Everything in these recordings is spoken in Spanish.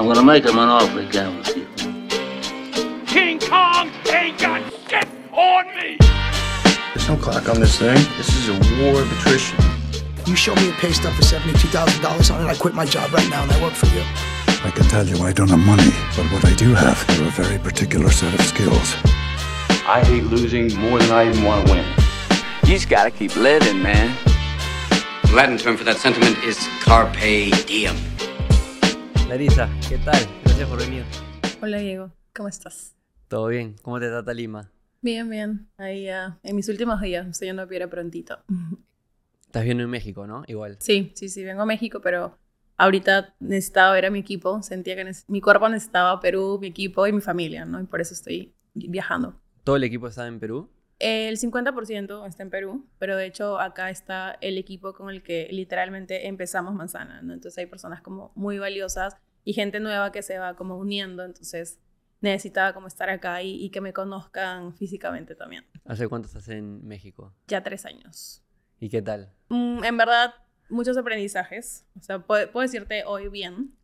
I'm gonna make him an offer again with you. King Kong ain't got shit on me! There's no clock on this thing. This is a war of attrition. You show me a pay stub for $72,000 on it, I quit my job right now and I work for you. I can tell you I don't have money, but what I do have are a very particular set of skills. I hate losing more than I even want to win. You just gotta keep living, man. The Latin term for that sentiment is carpe diem. Larisa, ¿qué tal? Gracias por venir. Hola Diego, ¿cómo estás? ¿Todo bien? ¿Cómo te trata Lima? Bien, bien. Ahí ya, en mis últimos días, estoy yendo a Piedra prontito. Estás viendo en México, ¿no? Igual. Sí, sí, sí, vengo a México, pero ahorita necesitaba ver a mi equipo, sentía que mi cuerpo necesitaba Perú, mi equipo y mi familia, ¿no? Y por eso estoy viajando. ¿Todo el equipo está en Perú? El 50% está en Perú, pero de hecho acá está el equipo con el que literalmente empezamos Manzana, ¿no? Entonces hay personas como muy valiosas y gente nueva que se va como uniendo, entonces necesitaba como estar acá y, que me conozcan físicamente también. ¿Hace cuánto estás en México? Ya tres años. ¿Y qué tal? Mm, en verdad, muchos aprendizajes. O sea, puedo, decirte hoy bien,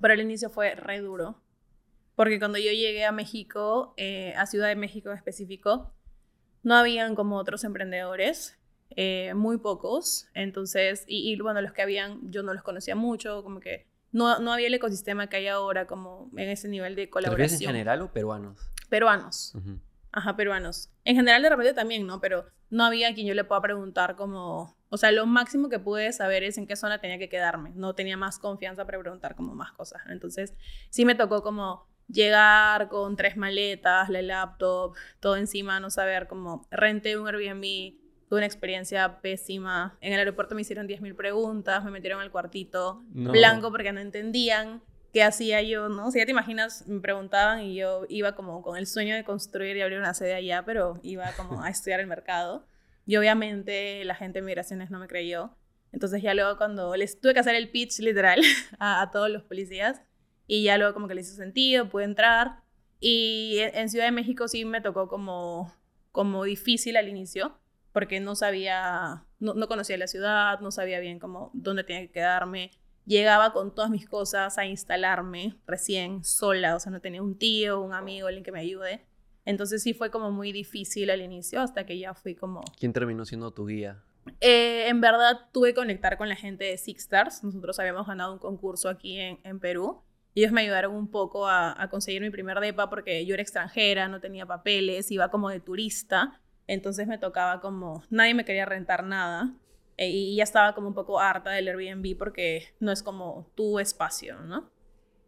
pero el inicio fue re duro. Porque cuando yo llegué a México, eh, a Ciudad de México en específico, no habían como otros emprendedores, eh, muy pocos. Entonces, y, bueno, los que habían, yo no los conocía mucho, como que no, no había el ecosistema que hay ahora, como en ese nivel de colaboración. ¿Te en general o peruanos? Peruanos. Ajá, peruanos. En general de repente también, ¿no? Pero no había quien yo le pueda preguntar como... O sea, lo máximo que pude saber es en qué zona tenía que quedarme. No tenía más confianza para preguntar como más cosas. Entonces, sí me tocó como llegar con tres maletas, la laptop, todo encima, no saber cómo renté un Airbnb, tuve una experiencia pésima. En el aeropuerto me hicieron 10.000 preguntas, me metieron al cuartito blanco porque no entendían qué hacía yo, ¿no? Sea, ya te imaginas, me preguntaban y yo iba como con el sueño de construir y abrir una sede allá, pero iba como a estudiar el mercado. Y obviamente la gente de migraciones no me creyó. Entonces ya luego cuando les tuve que hacer el pitch literal a, a todos los policías, y ya luego como que le hizo sentido, pude entrar. Y en Ciudad de México sí me tocó como, como difícil al inicio, porque no sabía, no, no conocía la ciudad, no sabía bien cómo, dónde tenía que quedarme. Llegaba con todas mis cosas a instalarme recién sola, o sea, no tenía un tío, un amigo, alguien que me ayude. Entonces sí fue como muy difícil al inicio, hasta que ya fui como... ¿Quién terminó siendo tu guía? Eh, en verdad tuve que conectar con la gente de Six Stars. Nosotros habíamos ganado un concurso aquí en, en Perú ellos me ayudaron un poco a, conseguir mi primer DEPA porque yo era extranjera, no tenía papeles, iba como de turista, entonces me tocaba como, nadie me quería rentar nada eh, y ya estaba como un poco harta del Airbnb porque no es como tu espacio, ¿no?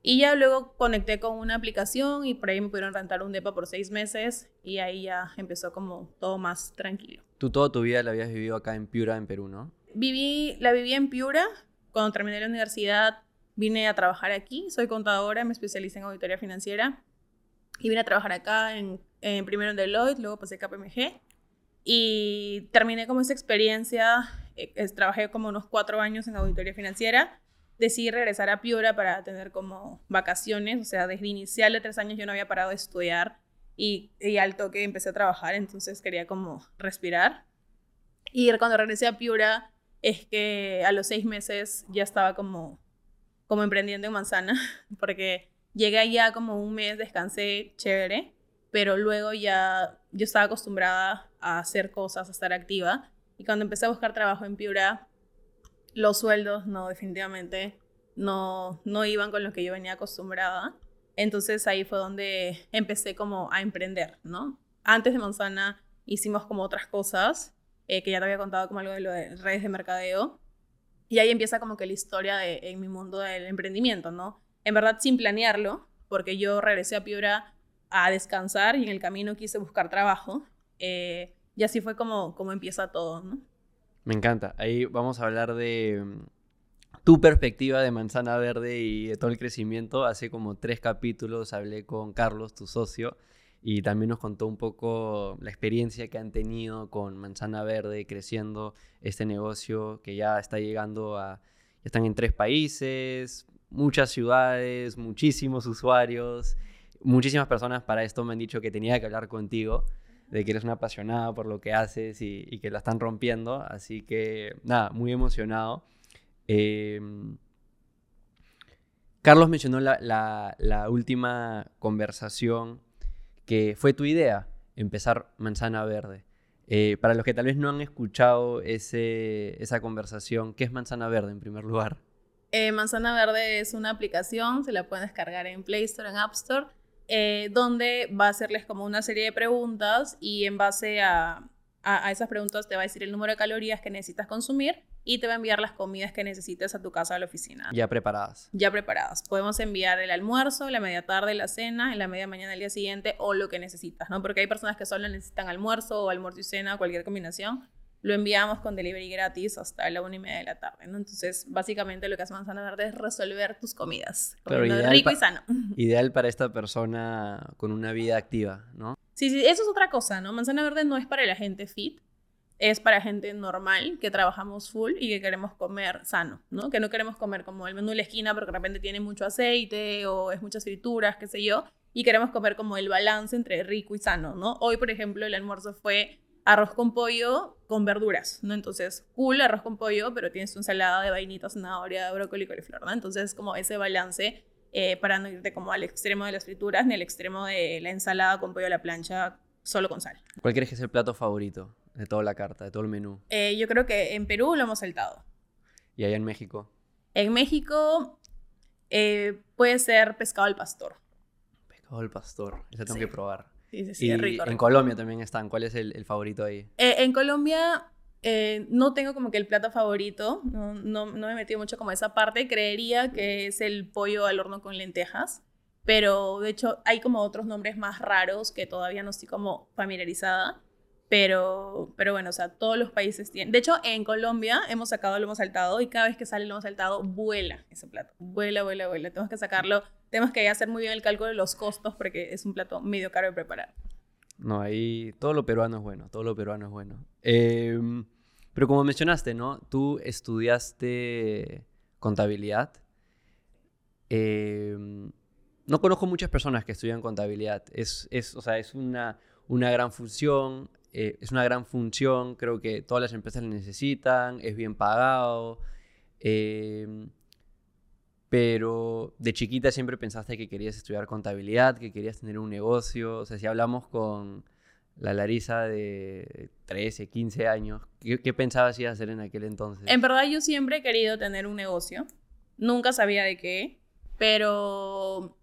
Y ya luego conecté con una aplicación y por ahí me pudieron rentar un DEPA por seis meses y ahí ya empezó como todo más tranquilo. Tú toda tu vida la habías vivido acá en Piura, en Perú, ¿no? Viví, la viví en Piura. Cuando terminé la universidad vine a trabajar aquí, soy contadora, me especialicé en auditoría financiera y vine a trabajar acá en, primero en Deloitte, luego pasé a KPMG y terminé como esa experiencia, eh, trabajé como unos cuatro años en auditoría financiera, decidí regresar a Piura para tener como vacaciones, o sea, desde inicial de tres años yo no había parado de estudiar y, y al toque empecé a trabajar, entonces quería como respirar. Y cuando regresé a Piura es que a los seis meses ya estaba como como emprendiendo en manzana, porque llegué allá como un mes, descansé chévere, pero luego ya yo estaba acostumbrada a hacer cosas, a estar activa. Y cuando empecé a buscar trabajo en Piura, los sueldos no, definitivamente no, no iban con lo que yo venía acostumbrada. Entonces ahí fue donde empecé como a emprender, ¿no? Antes de Manzana hicimos como otras cosas, eh, que ya te había contado como algo de lo de redes de mercadeo, y ahí empieza como que la historia en mi mundo del emprendimiento, ¿no? En verdad sin planearlo, porque yo regresé a Piura a descansar y en el camino quise buscar trabajo. Eh, y así fue como, como empieza todo, ¿no? Me encanta. Ahí vamos a hablar de mm, tu perspectiva de Manzana Verde y de todo el crecimiento. Hace como tres capítulos hablé con Carlos, tu socio, y también nos contó un poco la experiencia que han tenido con Manzana Verde creciendo este negocio que ya está llegando a, ya están en tres países, muchas ciudades, muchísimos usuarios, muchísimas personas para esto me han dicho que tenía que hablar contigo, de que eres una apasionada por lo que haces y, que la están rompiendo, así que nada, muy emocionado. Em, Carlos mencionó la, última conversación que fue tu idea, empezar Manzana Verde. Eh, para los que tal vez no han escuchado esa conversación, ¿qué es Manzana Verde en primer lugar? Eh, Manzana Verde es una aplicación, se la pueden descargar en Play Store, en App Store, eh, donde va a hacerles como una serie de preguntas y en base a, a, a esas preguntas te va a decir el número de calorías que necesitas consumir y te va a enviar las comidas que necesites a tu casa o a la oficina. Ya preparadas. ya preparadas. Podemos enviar el almuerzo, la media tarde, la cena, en la media mañana del día siguiente o lo que necesitas, ¿no? Porque hay personas que solo necesitan almuerzo o almuerzo y cena, cualquier combinación. Lo enviamos con delivery gratis hasta la una y media de la tarde, ¿no? Entonces, básicamente lo que hace Manzana Verde es resolver tus comidas. Comiendo rico y sano. Ideal para esta persona con una vida activa, ¿no? Sí, sí, eso es otra cosa, ¿no? Manzana Verde no es para la gente fit, es para gente normal que trabajamos full y que queremos comer sano, ¿no? Que no queremos comer como el menú de la esquina porque de repente tiene mucho aceite o es muchas frituras, qué sé yo, y queremos comer como el balance entre rico y sano, ¿no? Hoy, por ejemplo, el almuerzo fue arroz con pollo con verduras, ¿no? Entonces, cool arroz con pollo, pero tienes tu ensalada de vainita, zanahoria, brócoli coliflor, ¿no? Entonces, como ese balance eh, para no irte como al extremo de las frituras ni al extremo de la ensalada con pollo a la plancha solo con sal. ¿Cuál crees que es el plato favorito de toda la carta, de todo el menú? Eh, yo creo que en Perú lo hemos saltado. Y allá en México, En México eh, puede ser pescado al pastor. pescado al pastor. Ese tengo Sí. que probar. Sí, sí, sí, y es rico. en. Colombia también están. ¿Cuál es el, el favorito ahí? Eh, en Colombia eh, no tengo como que el plato favorito, no, no, no me he metido mucho como a esa parte, creería que es el pollo al horno con lentejas, pero de hecho hay como otros nombres más raros que todavía no estoy como familiarizada, pero, pero bueno, o sea, todos los países tienen. De hecho, en Colombia hemos sacado, lo hemos saltado y cada vez que sale lo hemos saltado, vuela ese plato, vuela, vuela, vuela. Tenemos que sacarlo, tenemos que hacer muy bien el cálculo de los costos porque es un plato medio caro de preparar. No, ahí todo lo peruano es bueno, todo lo peruano es bueno. Em, pero como mencionaste, ¿no? Tú estudiaste contabilidad. Em, no conozco muchas personas que estudian contabilidad. Es, es, o sea, es una, una gran función, eh, es una gran función, creo que todas las empresas la necesitan, es bien pagado. em, pero de chiquita siempre pensaste que querías estudiar contabilidad, que querías tener un negocio. O sea, si hablamos con la Larisa de 13, 15 años, ¿qué, qué pensabas ir a hacer en aquel entonces? En verdad yo siempre he querido tener un negocio. Nunca sabía de qué, pero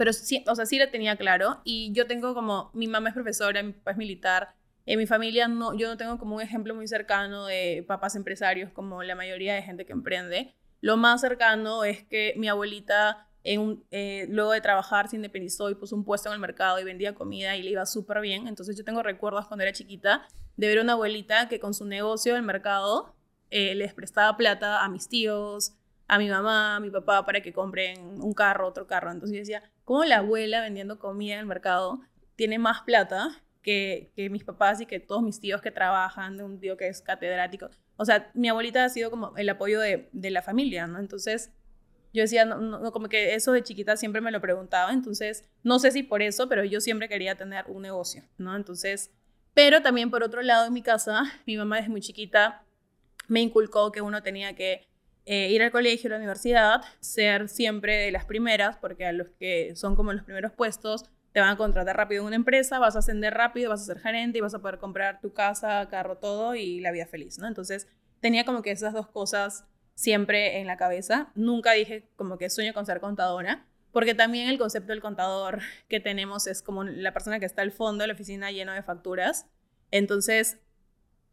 pero sí, o sea, sí lo tenía claro y yo tengo como mi mamá es profesora, mi papá es militar. En mi familia no yo no tengo como un ejemplo muy cercano de papás empresarios como la mayoría de gente que emprende. Lo más cercano es que mi abuelita en un- eh, luego de trabajar se independizó y puso un puesto en el mercado y vendía comida y le iba súper bien. Entonces yo tengo recuerdos cuando era chiquita de ver una abuelita que con su negocio del mercado eh, les prestaba plata a mis tíos, a mi mamá, a mi papá para que compren un carro, otro carro. Entonces yo decía, ¿cómo la abuela vendiendo comida en el mercado tiene más plata que, mis papás y que todos mis tíos que trabajan, de un tío que es catedrático? O sea, mi abuelita ha sido como el apoyo de, la familia, ¿no? Entonces yo decía, no, como que eso de chiquita siempre me lo preguntaba, entonces no sé si por eso, pero yo siempre quería tener un negocio, ¿no? Entonces, pero también por otro lado en mi casa, mi mamá desde muy chiquita me inculcó que uno tenía que eh, ir al colegio, a la universidad, ser siempre de las primeras, porque a los que son como los primeros puestos te van a contratar rápido en una empresa, vas a ascender rápido, vas a ser gerente y vas a poder comprar tu casa, carro, todo y la vida feliz, ¿no? Entonces tenía como que esas dos cosas siempre en la cabeza. Nunca dije como que sueño con ser contadora, porque también el concepto del contador que tenemos es como la persona que está al fondo de la oficina lleno de facturas. Entonces,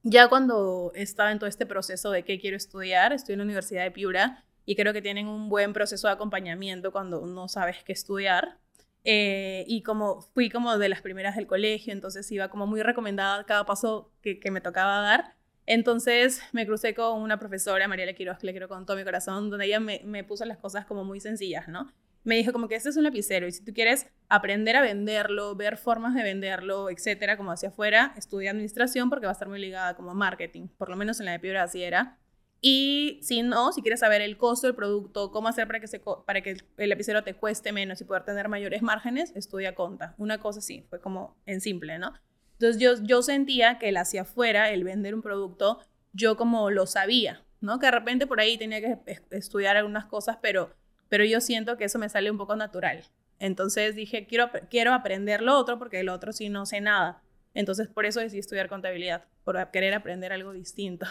ya cuando estaba en todo este proceso de qué quiero estudiar, estoy en la Universidad de Piura y creo que tienen un buen proceso de acompañamiento cuando no sabes qué estudiar. Eh, y como fui como de las primeras del colegio, entonces iba como muy recomendada cada paso que, que me tocaba dar. Entonces me crucé con una profesora, Mariela Quiroz, que le quiero con todo mi corazón, donde ella me, me puso las cosas como muy sencillas, ¿no? Me dijo como que este es un lapicero y si tú quieres aprender a venderlo, ver formas de venderlo, etcétera, como hacia afuera, estudia administración porque va a estar muy ligada como marketing, por lo menos en la de Piura así era. Y si no, si quieres saber el costo del producto, cómo hacer para que, se, para que el lapicero te cueste menos y poder tener mayores márgenes, estudia conta. Una cosa así, fue como en simple, ¿no? Entonces yo, yo sentía que el hacia afuera, el vender un producto, yo como lo sabía, ¿no? Que de repente por ahí tenía que estudiar algunas cosas, pero pero yo siento que eso me sale un poco natural. Entonces dije, quiero, quiero aprender lo otro porque el otro sí no sé nada. Entonces por eso decidí estudiar contabilidad, por querer aprender algo distinto.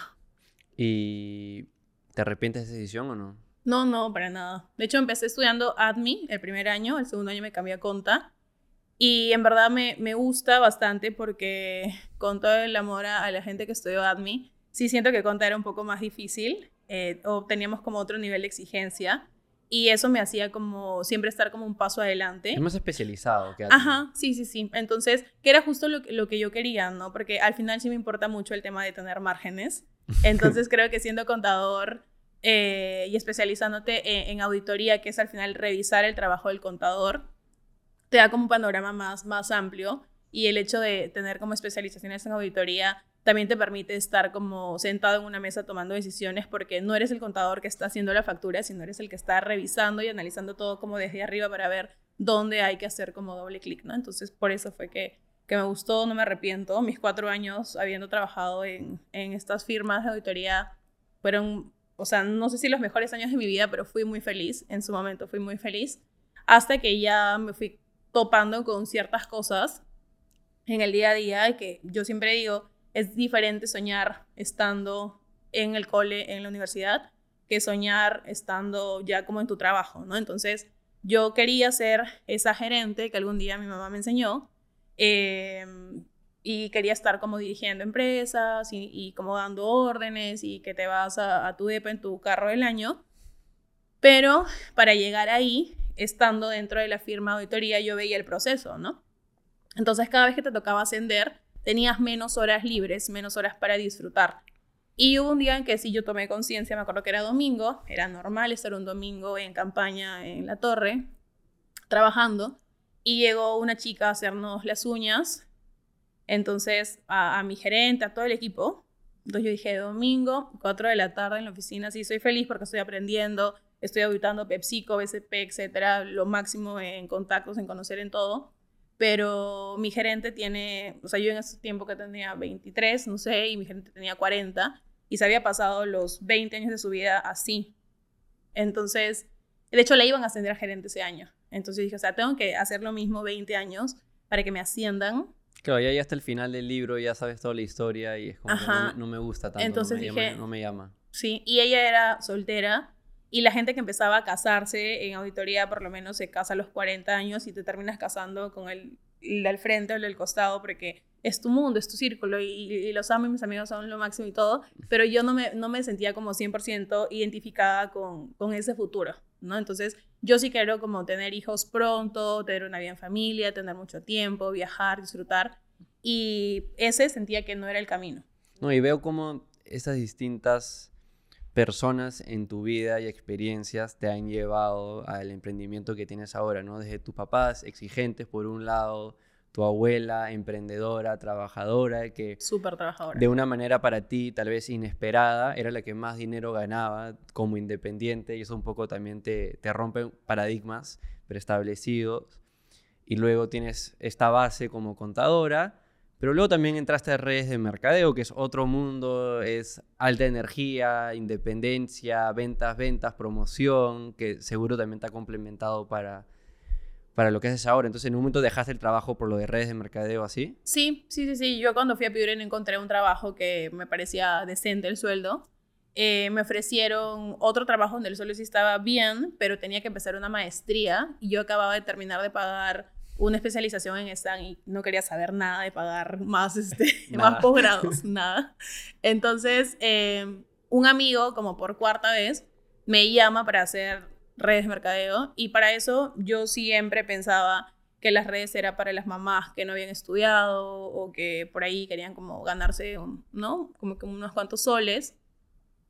¿Y te arrepientes de esa decisión o no? No, no, para nada. De hecho, empecé estudiando ADMI el primer año, el segundo año me cambié a Conta. Y en verdad me, me gusta bastante porque con todo el amor a, la gente que estudió ADMI, sí siento que Conta era un poco más difícil eh, o teníamos como otro nivel de exigencia. Y eso me hacía como siempre estar como un paso adelante. Es más especializado que Ajá, sí, sí, sí. Entonces, que era justo lo, lo que yo quería, ¿no? Porque al final sí me importa mucho el tema de tener márgenes. Entonces, creo que siendo contador eh, y especializándote en, auditoría, que es al final revisar el trabajo del contador, te da como un panorama más, más amplio. Y el hecho de tener como especializaciones en auditoría también te permite estar como sentado en una mesa tomando decisiones porque no eres el contador que está haciendo la factura, sino eres el que está revisando y analizando todo como desde arriba para ver dónde hay que hacer como doble clic, ¿no? Entonces, por eso fue que, que me gustó, no me arrepiento. Mis cuatro años habiendo trabajado en, en estas firmas de auditoría fueron, o sea, no sé si los mejores años de mi vida, pero fui muy feliz. En su momento fui muy feliz. Hasta que ya me fui topando con ciertas cosas en el día a día que yo siempre digo, es diferente soñar estando en el cole, en la universidad, que soñar estando ya como en tu trabajo, ¿no? Entonces, yo quería ser esa gerente que algún día mi mamá me enseñó em, y quería estar como dirigiendo empresas y, como dando órdenes y que te vas a, a tu depa en tu carro del año. Pero para llegar ahí, estando dentro de la firma auditoría, yo veía el proceso, ¿no? Entonces, cada vez que te tocaba ascender, tenías menos horas libres, menos horas para disfrutar. Y hubo un día en que sí yo tomé conciencia, me acuerdo que era domingo, era normal estar un domingo en campaña en la torre, trabajando, y llegó una chica a hacernos las uñas, entonces a, mi gerente, a todo el equipo. Entonces yo dije, domingo, 4 de la tarde en la oficina, sí, soy feliz porque estoy aprendiendo, estoy auditando PepsiCo, BCP, etcétera, lo máximo en contactos, en conocer en todo pero mi gerente tiene, o sea, yo en ese tiempo que tenía 23, no sé, y mi gerente tenía 40, y se había pasado los 20 años de su vida así. Entonces, de hecho, le iban a ascender a gerente ese año. Entonces dije, o sea, tengo que hacer lo mismo 20 años para que me asciendan. Claro, ya, ya hasta el final del libro, ya sabes toda la historia y es como que no, me gusta tanto, Entonces no, me dije, llama, no me llama. Sí, y ella era soltera y la gente que empezaba a casarse en auditoría por lo menos se casa a los 40 años y te terminas casando con el, el al frente o el del costado porque es tu mundo, es tu círculo y, los amo y mis amigos son lo máximo y todo, pero yo no me, no me sentía como 100% identificada con, con ese futuro, ¿no? Entonces yo sí quiero como tener hijos pronto, tener una vida en familia, tener mucho tiempo, viajar, disfrutar y ese sentía que no era el camino. No, y veo como esas distintas personas en tu vida y experiencias te han llevado al emprendimiento que tienes ahora, ¿no? Desde tus papás exigentes por un lado, tu abuela emprendedora, trabajadora, que súper trabajadora. De una manera para ti tal vez inesperada, era la que más dinero ganaba como independiente y eso un poco también te, te rompe paradigmas preestablecidos. Y luego tienes esta base como contadora pero luego también entraste a redes de mercadeo, que es otro mundo, es alta energía, independencia, ventas, ventas, promoción, que seguro también te ha complementado para, para lo que haces ahora. Entonces, ¿en un momento dejaste el trabajo por lo de redes de mercadeo así? Sí, sí, sí, sí. Yo cuando fui a Piuren encontré un trabajo que me parecía decente el sueldo. Eh, me ofrecieron otro trabajo donde el sueldo sí estaba bien, pero tenía que empezar una maestría y yo acababa de terminar de pagar una especialización en esta y no quería saber nada de pagar más, este, más posgrados, nada. Entonces, em, un amigo, como por cuarta vez, me llama para hacer redes de mercadeo y para eso yo siempre pensaba que las redes era para las mamás que no habían estudiado o que por ahí querían como ganarse, ¿no? Como que unos cuantos soles.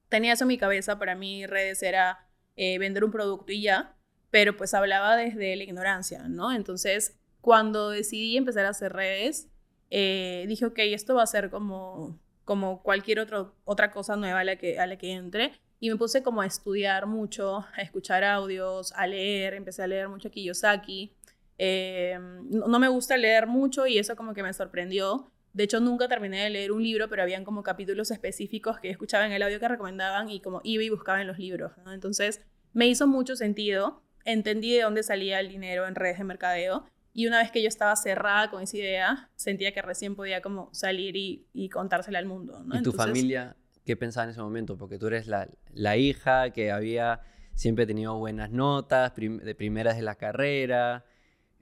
Tenía eso en mi cabeza, para mí redes era eh, vender un producto y ya pero pues hablaba desde la ignorancia, ¿no? Entonces, cuando decidí empezar a hacer redes, eh, dije, ok, esto va a ser como, como cualquier otro, otra cosa nueva a la, que, a la que entre. Y me puse como a estudiar mucho, a escuchar audios, a leer, empecé a leer mucho Kiyosaki. Eh, no, no, me gusta leer mucho y eso como que me sorprendió. De hecho, nunca terminé de leer un libro, pero habían como capítulos específicos que escuchaba en el audio que recomendaban y como iba y buscaba en los libros. ¿no? Entonces, me hizo mucho sentido, entendí de dónde salía el dinero en redes de mercadeo y una vez que yo estaba cerrada con esa idea, sentía que recién podía como salir y, y contársela al mundo. ¿no? ¿Y tu Entonces, familia qué pensaba en ese momento? Porque tú eres la, la hija que había siempre tenido buenas notas, prim- de primeras de la carrera.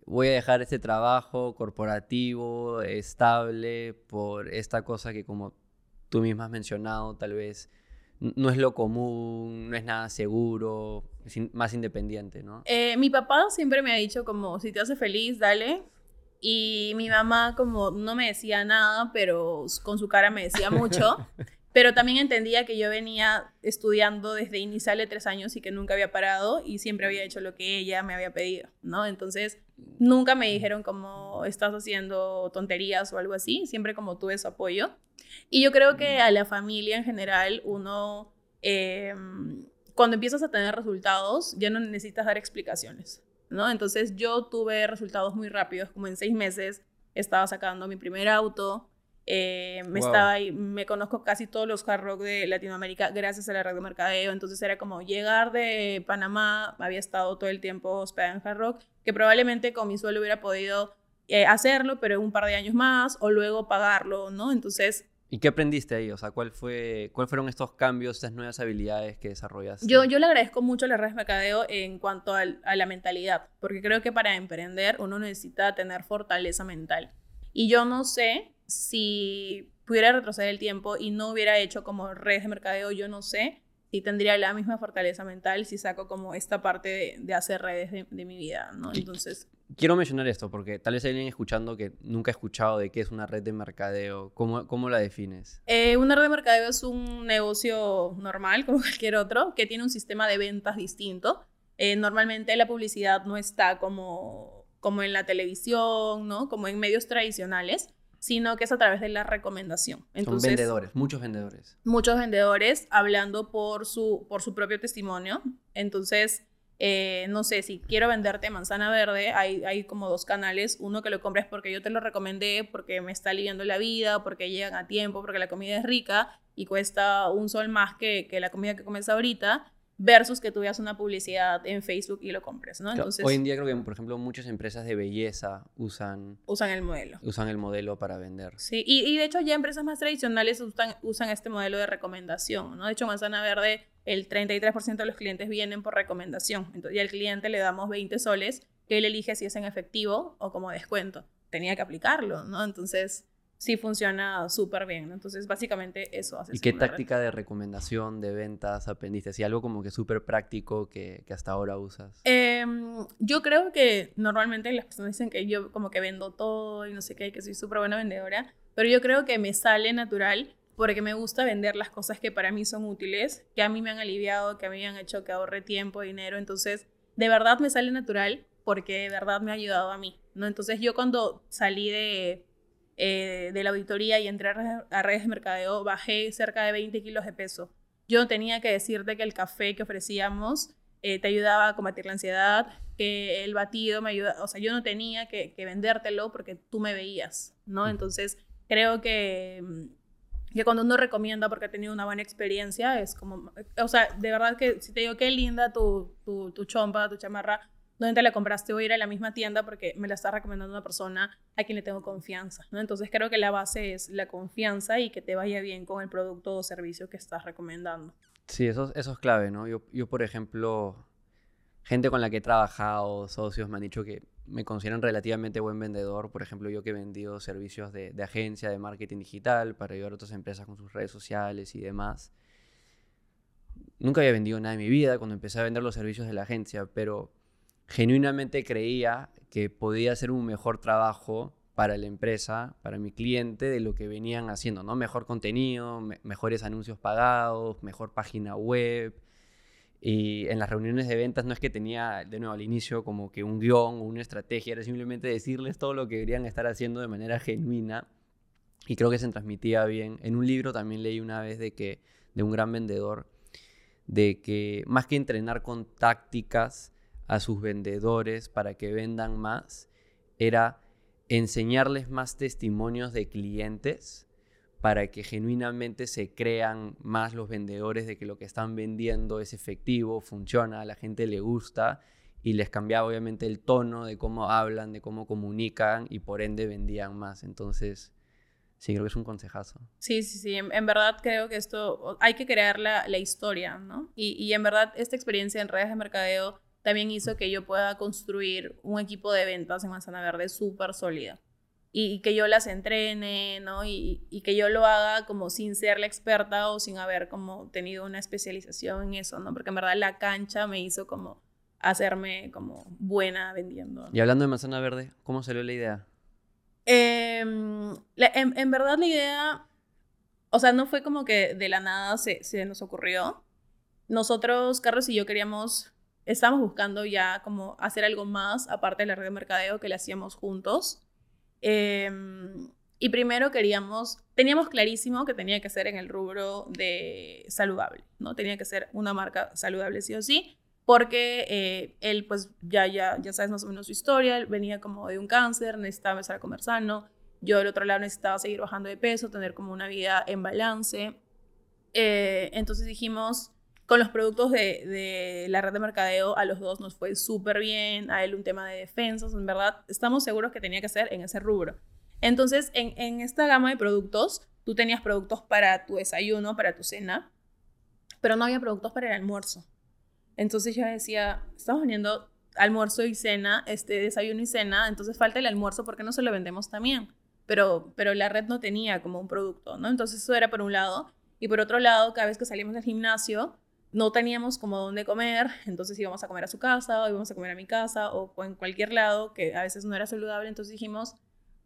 Voy a dejar este trabajo corporativo, estable, por esta cosa que como tú misma has mencionado, tal vez no es lo común, no es nada seguro, es in- más independiente, ¿no? Eh, mi papá siempre me ha dicho como, si te hace feliz, dale. Y mi mamá como no me decía nada, pero con su cara me decía mucho. pero también entendía que yo venía estudiando desde inicial de tres años y que nunca había parado y siempre había hecho lo que ella me había pedido, ¿no? Entonces, nunca me dijeron como estás haciendo tonterías o algo así, siempre como tuve su apoyo. Y yo creo que a la familia en general, uno, eh, cuando empiezas a tener resultados, ya no necesitas dar explicaciones, ¿no? Entonces yo tuve resultados muy rápidos, como en seis meses estaba sacando mi primer auto, eh, me, Wow. estaba ahí- me conozco casi todos los hard rock de Latinoamérica gracias a la red de mercadeo, entonces era como llegar de Panamá, había estado todo el tiempo hospedada en hard rock, que probablemente con mi sueldo hubiera podido eh, hacerlo, pero un par de años más, o luego pagarlo, ¿no? Entonces ¿Y qué aprendiste ahí? O sea, ¿cuál fue, ¿cuál fueron estos cambios, estas nuevas habilidades que desarrollaste? Yo, yo le agradezco mucho a las redes de mercadeo en cuanto al- a la mentalidad, porque creo que para emprender uno necesita tener fortaleza mental. Y yo no sé si pudiera retroceder el tiempo y no hubiera hecho como redes de mercadeo, yo no sé si tendría la misma fortaleza mental si saco como esta parte de, de hacer redes de, de mi vida, ¿no? Entonces, Quiero mencionar esto porque tal vez hay alguien escuchando que nunca ha escuchado de qué es una red de mercadeo. ¿Cómo, cómo la defines? Eh, una red de mercadeo es un negocio normal, como cualquier otro, que tiene un sistema de ventas distinto. Eh, normalmente la publicidad no está como, como en la televisión, ¿no? Como en medios tradicionales, sino que es a través de la recomendación. Entonces, Son vendedores, muchos vendedores. muchos vendedores hablando por su, por su propio testimonio. Entonces, eh, no sé, si quiero venderte manzana verde, hay, hay como dos canales. Uno que lo compres porque yo te lo recomendé, porque me está aliviando la vida, porque llegan a tiempo, porque la comida es rica y cuesta un sol más que, que la comida que comes ahorita, versus que tú veas una publicidad en Facebook y lo compres, ¿no? Claro, Entonces, Hoy en día creo que, por ejemplo, muchas empresas de belleza usan, usan el modelo. usan el modelo para vender. Sí, y, y de hecho ya empresas más tradicionales usan, usan este modelo de recomendación, ¿no? De hecho, Manzana Verde, el 33% de los clientes vienen por recomendación. Entonces, y al cliente le damos 20 soles, que él elige si es en efectivo o como descuento. Tenía que aplicarlo, ¿no? Entonces, sí funciona súper bien, ¿no? Entonces, básicamente eso hace ¿Y qué red. táctica de recomendación, de ventas aprendiste? Si algo como que súper práctico que, que hasta ahora usas. Em, yo creo que normalmente las personas dicen que yo como que vendo todo y no sé qué, que soy súper buena vendedora, pero yo creo que me sale natural porque me gusta vender las cosas que para mí son útiles, que a mí me han aliviado, que a mí me han hecho que ahorre tiempo, dinero, entonces de verdad me sale natural porque de verdad me ha ayudado a mí, ¿no? Entonces yo cuando salí de, eh, de la auditoría y entré a redes, de mercadeo, bajé cerca de 20 kilos de peso. Yo no tenía que decirte que el café que ofrecíamos eh, te ayudaba a combatir la ansiedad, que el batido me ayuda, o sea, yo no tenía que, que vendértelo porque tú me veías, ¿no? Entonces, creo que, mm, que cuando uno recomienda porque ha tenido una buena experiencia, es como, o sea, de verdad que si te digo qué linda tu, tu, tu chompa, tu chamarra, ¿dónde te la compraste? Voy a ir a la misma tienda porque me la está recomendando una persona a quien le tengo confianza, ¿no? Entonces, creo que la base es la confianza y que te vaya bien con el producto o servicio que estás recomendando. Sí, eso, eso es clave, ¿no? Yo, yo, por ejemplo, gente con la que he trabajado, socios, me han dicho que me consideran relativamente buen vendedor. Por ejemplo, yo que he vendido servicios de, de agencia de marketing digital para ayudar a otras empresas con sus redes sociales y demás. Nunca había vendido nada en mi vida cuando empecé a vender los servicios de la agencia, pero genuinamente creía que podía hacer un mejor trabajo para la empresa, para mi cliente, de lo que venían haciendo, ¿no? Mejor contenido, me- mejores anuncios pagados, mejor página web. Y en las reuniones de ventas no es que tenía, de nuevo, al inicio como que un guion o una estrategia, era simplemente decirles todo lo que deberían estar haciendo de manera genuina. Y creo que se transmitía bien. En un libro también leí una vez de que, de un gran vendedor, de que más que entrenar con tácticas a sus vendedores para que vendan más, era enseñarles más testimonios de clientes para que genuinamente se crean más los vendedores de que lo que están vendiendo es efectivo, funciona, a la gente le gusta y les cambiaba obviamente el tono de cómo hablan, de cómo comunican y por ende vendían más. Entonces, sí, creo que es un consejazo. Sí, sí, sí. En, en verdad creo que esto hay que crear la, la historia, ¿no? Y, y, en verdad esta experiencia en redes de mercadeo también hizo que yo pueda construir un equipo de ventas en Manzana Verde súper sólida y, que yo las entrene, ¿no? Y, y, que yo lo haga como sin ser la experta o sin haber como tenido una especialización en eso, ¿no? Porque en verdad la cancha me hizo como hacerme como buena vendiendo. Y hablando de manzana verde, ¿cómo salió la idea? Eh, la, en, en, verdad la idea, o sea, no fue como que de la nada se, se nos ocurrió. Nosotros, Carlos y yo queríamos, estábamos buscando ya como hacer algo más aparte de la red de mercadeo que le hacíamos juntos. Eh, y primero queríamos, teníamos clarísimo que tenía que ser en el rubro de saludable, ¿no? Tenía que ser una marca saludable sí o sí, porque eh, él pues ya, ya, ya sabes más o menos su historia, él venía como de un cáncer, necesitaba empezar a comer sano, yo del otro lado necesitaba seguir bajando de peso, tener como una vida en balance. Eh, entonces dijimos, con los productos de, de, la red de mercadeo, a los dos nos fue súper bien, a él un tema de defensas, en verdad, estamos seguros que tenía que ser en ese rubro. Entonces, en, en esta gama de productos, tú tenías productos para tu desayuno, para tu cena, pero no había productos para el almuerzo. Entonces yo decía, estamos vendiendo almuerzo y cena, este desayuno y cena, entonces falta el almuerzo, ¿por qué no se lo vendemos también? Pero, pero la red no tenía como un producto, ¿no? Entonces eso era por un lado. Y por otro lado, cada vez que salimos del gimnasio, no teníamos como dónde comer, entonces íbamos a comer a su casa, o íbamos a comer a mi casa, o en cualquier lado, que a veces no era saludable, entonces dijimos,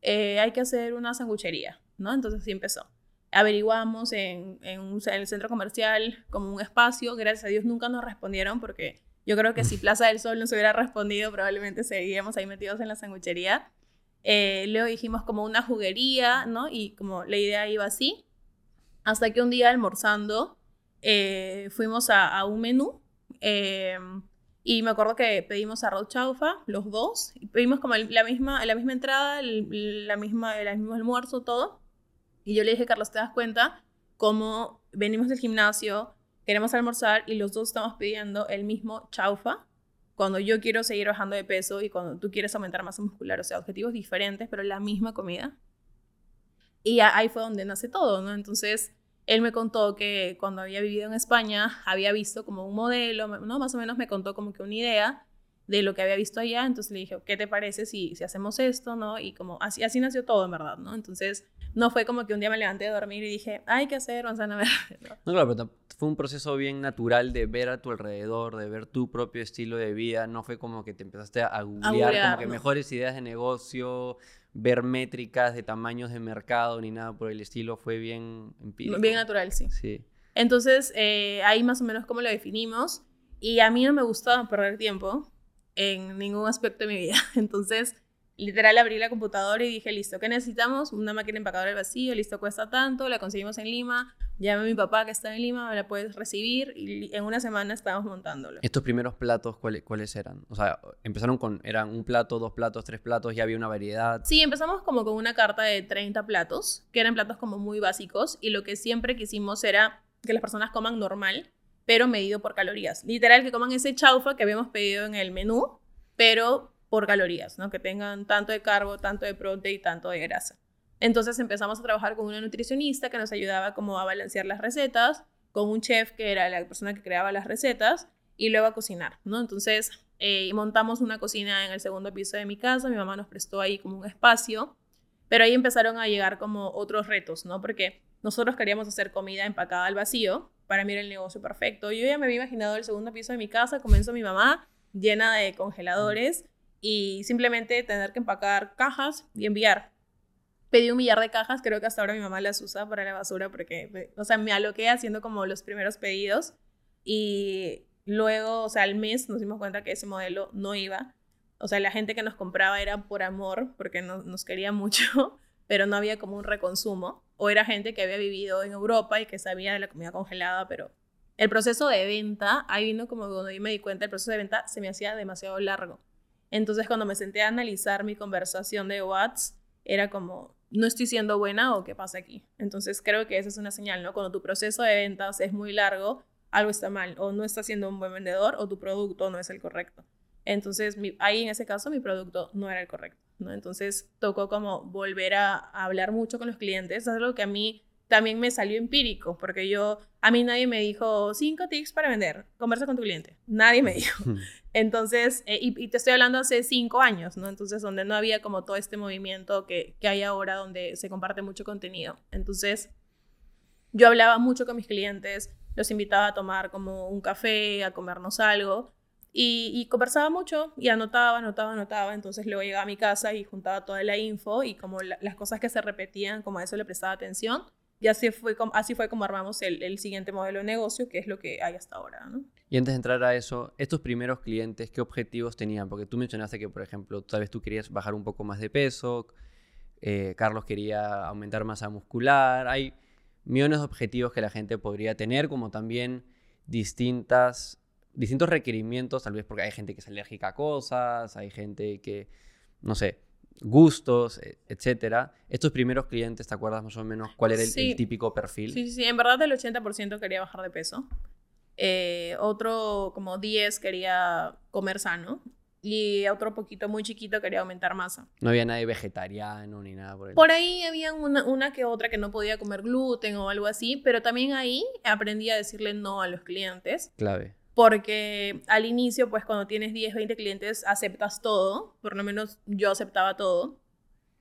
eh, hay que hacer una sanguchería, ¿no? Entonces así empezó. Averiguamos en, en, un, en, el centro comercial como un espacio, gracias a Dios nunca nos respondieron porque yo creo que si Plaza del Sol nos hubiera respondido probablemente seguíamos ahí metidos en la sanguchería. Eh, luego dijimos como una juguería, ¿no? Y como la idea iba así, hasta que un día almorzando eh, fuimos a, a, un menú eh, y me acuerdo que pedimos arroz chaufa, los dos, y pedimos como la misma, la misma entrada, el, la misma, el mismo almuerzo, todo. Y yo le dije, Carlos, ¿te das cuenta cómo venimos del gimnasio, queremos almorzar y los dos estamos pidiendo el mismo chaufa? Cuando yo quiero seguir bajando de peso y cuando tú quieres aumentar masa muscular, o sea, objetivos diferentes, pero la misma comida. Y ahí fue donde nace todo, ¿no? Entonces, él me contó que cuando había vivido en España había visto como un modelo, ¿no? Más o menos me contó como que una idea de lo que había visto allá, entonces le dije, ¿qué te parece si, si hacemos esto, no? Y como así, así nació todo, en verdad, ¿no? Entonces, no fue como que un día me levanté a dormir y dije, hay que hacer manzana verde. ¿no? no, claro, pero fue un proceso bien natural de ver a tu alrededor, de ver tu propio estilo de vida, no fue como que te empezaste a googlear, a googlear como que no. mejores ideas de negocio, ver métricas de tamaños de mercado ni nada por el estilo, fue bien empírico. Bien natural, sí. Sí. Entonces, eh, ahí más o menos cómo lo definimos. Y a mí no me gusta perder tiempo en ningún aspecto de mi vida. Entonces, literal abrí la computadora y dije, listo, ¿qué necesitamos? Una máquina empacadora al vacío, listo, cuesta tanto, la conseguimos en Lima, llamé a mi papá que está en Lima, me la puedes recibir y en una semana estábamos montándolo. ¿Estos primeros platos cuáles, cuáles eran? O sea, empezaron con, eran un plato, dos platos, tres platos, ya había una variedad. Sí, empezamos como con una carta de 30 platos, que eran platos como muy básicos y lo que siempre quisimos era que las personas coman normal, pero medido por calorías. Literal, que coman ese chaufa que habíamos pedido en el menú, pero por calorías, ¿no? Que tengan tanto de carbo, tanto de proteína y tanto de grasa. Entonces empezamos a trabajar con una nutricionista que nos ayudaba como a balancear las recetas, con un chef que era la persona que creaba las recetas y luego a cocinar, ¿no? Entonces eh, montamos una cocina en el segundo piso de mi casa, mi mamá nos prestó ahí como un espacio, pero ahí empezaron a llegar como otros retos, ¿no? Porque nosotros queríamos hacer comida empacada al vacío, para mí era el negocio perfecto. Yo ya me había imaginado el segundo piso de mi casa, comenzó mi mamá llena de congeladores y simplemente tener que empacar cajas y enviar. Pedí un millar de cajas, creo que hasta ahora mi mamá las usa para la basura porque, o sea, me aloqué haciendo como los primeros pedidos y luego, o sea, al mes nos dimos cuenta que ese modelo no iba. O sea, la gente que nos compraba era por amor, porque no, nos quería mucho, pero no había como un reconsumo. O era gente que había vivido en Europa y que sabía de la comida congelada, pero el proceso de venta, ahí vino como cuando yo me di cuenta, el proceso de venta se me hacía demasiado largo. Entonces cuando me senté a analizar mi conversación de WhatsApp, era como, no estoy siendo buena o qué pasa aquí. Entonces creo que esa es una señal, ¿no? Cuando tu proceso de ventas es muy largo, algo está mal, o no estás siendo un buen vendedor, o tu producto no es el correcto. Entonces, ahí en ese caso mi producto no era el correcto, ¿no? Entonces tocó como volver a, a hablar mucho con los clientes, es algo que a mí también me salió empírico, porque yo, a mí nadie me dijo cinco tips para vender, conversa con tu cliente, nadie me dijo. Entonces, eh, y, te estoy hablando hace cinco años, ¿no? Entonces, donde no había como todo este movimiento que, que hay ahora, donde se comparte mucho contenido. Entonces, yo hablaba mucho con mis clientes, los invitaba a tomar como un café, a comernos algo, y, conversaba mucho y anotaba, anotaba, anotaba. Entonces luego llegaba a mi casa y juntaba toda la info y como las cosas que se repetían, como a eso le prestaba atención. Y así fue como, así fue como armamos el, el, siguiente modelo de negocio, que es lo que hay hasta ahora. ¿no? Y antes de entrar a eso, estos primeros clientes, ¿qué objetivos tenían? Porque tú mencionaste que, por ejemplo, tal vez tú querías bajar un poco más de peso, eh, Carlos quería aumentar masa muscular, hay millones de objetivos que la gente podría tener, como también distintas, distintos requerimientos, tal vez porque hay gente que es alérgica a cosas, hay gente que, no sé, gustos, e, etcétera. Estos primeros clientes, ¿te acuerdas más o menos cuál era el, típico perfil? Sí, sí, en verdad el 80% quería bajar de peso. Eh, otro como 10 quería comer sano y otro poquito muy chiquito quería aumentar masa. No había nadie vegetariano ni nada por el... Por ahí había una, una, que otra que no podía comer gluten o algo así, pero también ahí aprendí a decirle no a los clientes. Clave porque al inicio, pues cuando tienes 10, 20 clientes, aceptas todo, por lo menos yo aceptaba todo,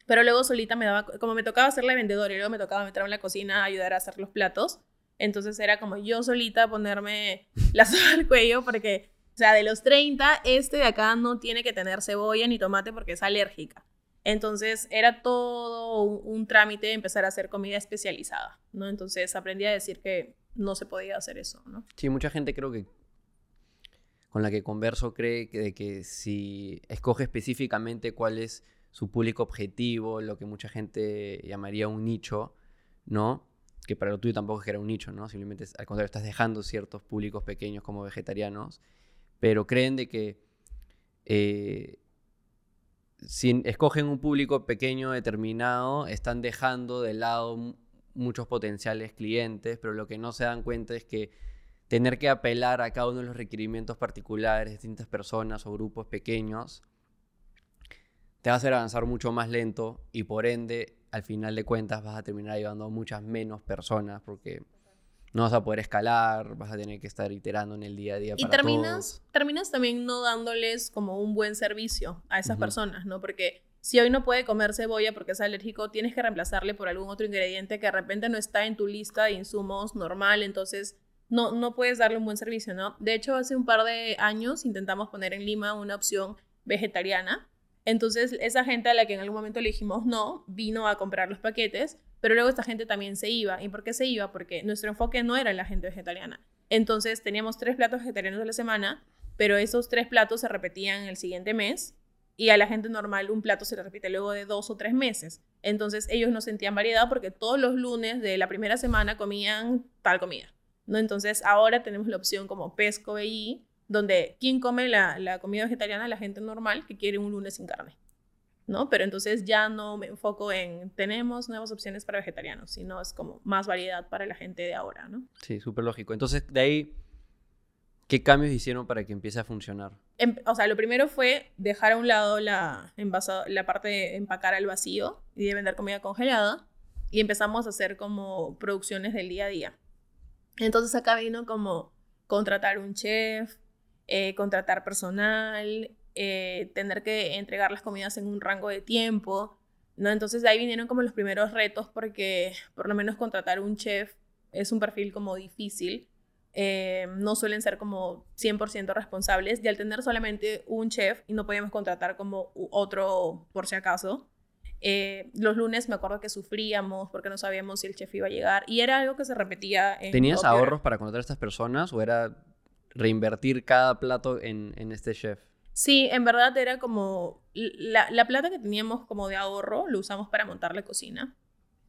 pero luego solita me daba, como me tocaba hacerle vendedor y luego me tocaba meterme en la cocina a ayudar a hacer los platos, entonces era como yo solita ponerme la soga al cuello porque, o sea, de los 30, este de acá no tiene que tener cebolla ni tomate porque es alérgica. Entonces era todo un, trámite empezar a hacer comida especializada, ¿no? Entonces aprendí a decir que no se podía hacer eso, ¿no? Sí, mucha gente creo que con la que converso cree que, de que si escoge específicamente cuál es su público objetivo, lo que mucha gente llamaría un nicho, ¿no? Que para lo tuyo tampoco es que era un nicho, ¿no? Simplemente al contrario estás dejando ciertos públicos pequeños como vegetarianos, pero creen de que eh, si escogen un público pequeño determinado, están dejando de lado muchos potenciales clientes, pero lo que no se dan cuenta es que tener que apelar a cada uno de los requerimientos particulares de distintas personas o grupos pequeños, te va a hacer avanzar mucho más lento y por ende, al final de cuentas, vas a terminar ayudando a muchas menos personas porque no vas a poder escalar, vas a tener que estar iterando en el día a día. Y terminas, terminas también no dándoles como un buen servicio a esas personas, ¿no? Porque si hoy no puede comer cebolla porque es alérgico, tienes que reemplazarle por algún otro ingrediente que de repente no está en tu lista de insumos normal, entonces no, no puedes darle un buen servicio, ¿no? De hecho, hace un par de años intentamos poner en Lima una opción vegetariana. Entonces, esa gente a la que en algún momento le dijimos no, vino a comprar los paquetes, pero luego esta gente también se iba. ¿Y por qué se iba? Porque nuestro enfoque no era la gente vegetariana. Entonces, teníamos tres platos vegetarianos de la semana, pero esos tres platos se repetían el siguiente mes y a la gente normal un plato se le repite luego de dos o tres meses. Entonces, ellos no sentían variedad porque todos los lunes de la primera semana comían tal comida. ¿no? Entonces ahora tenemos la opción como Pesco BI, donde quien come la, la, comida vegetariana, la gente normal que quiere un lunes sin carne, ¿no? Pero entonces ya no me enfoco en tenemos nuevas opciones para vegetarianos, sino es como más variedad para la gente de ahora, ¿no? Sí, súper lógico. Entonces, de ahí, ¿qué cambios hicieron para que empiece a funcionar? Em, o sea, lo primero fue dejar a un lado la, la parte de empacar al vacío y de vender comida congelada y empezamos a hacer como producciones del día a día. Entonces acá vino como contratar un chef, eh, contratar personal, eh, tener que entregar las comidas en un rango de tiempo, ¿no? Entonces de ahí vinieron como los primeros retos porque por lo menos contratar un chef es un perfil como difícil. Eh, no suelen ser como 100% responsables y al tener solamente un chef y no podíamos contratar como otro por si acaso, eh, los lunes me acuerdo que sufríamos porque no sabíamos si el chef iba a llegar y era algo que se repetía. En ¿Tenías ahorros para contratar a estas personas o era reinvertir cada plato en, en este chef? Sí, en verdad era como la, la, plata que teníamos como de ahorro lo usamos para montar la cocina.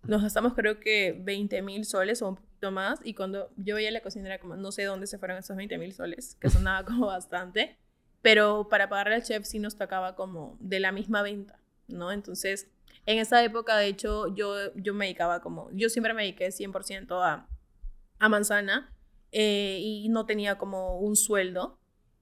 Nos gastamos creo que 20 mil soles o un poquito más y cuando yo veía la cocina era como no sé dónde se fueron esos 20 mil soles, que sonaba como bastante, pero para pagarle al chef sí nos tocaba como de la misma venta, ¿no? Entonces En esa época, de hecho, yo, yo me dedicaba como, yo siempre me dediqué 100% a, a manzana eh, y no tenía como un sueldo.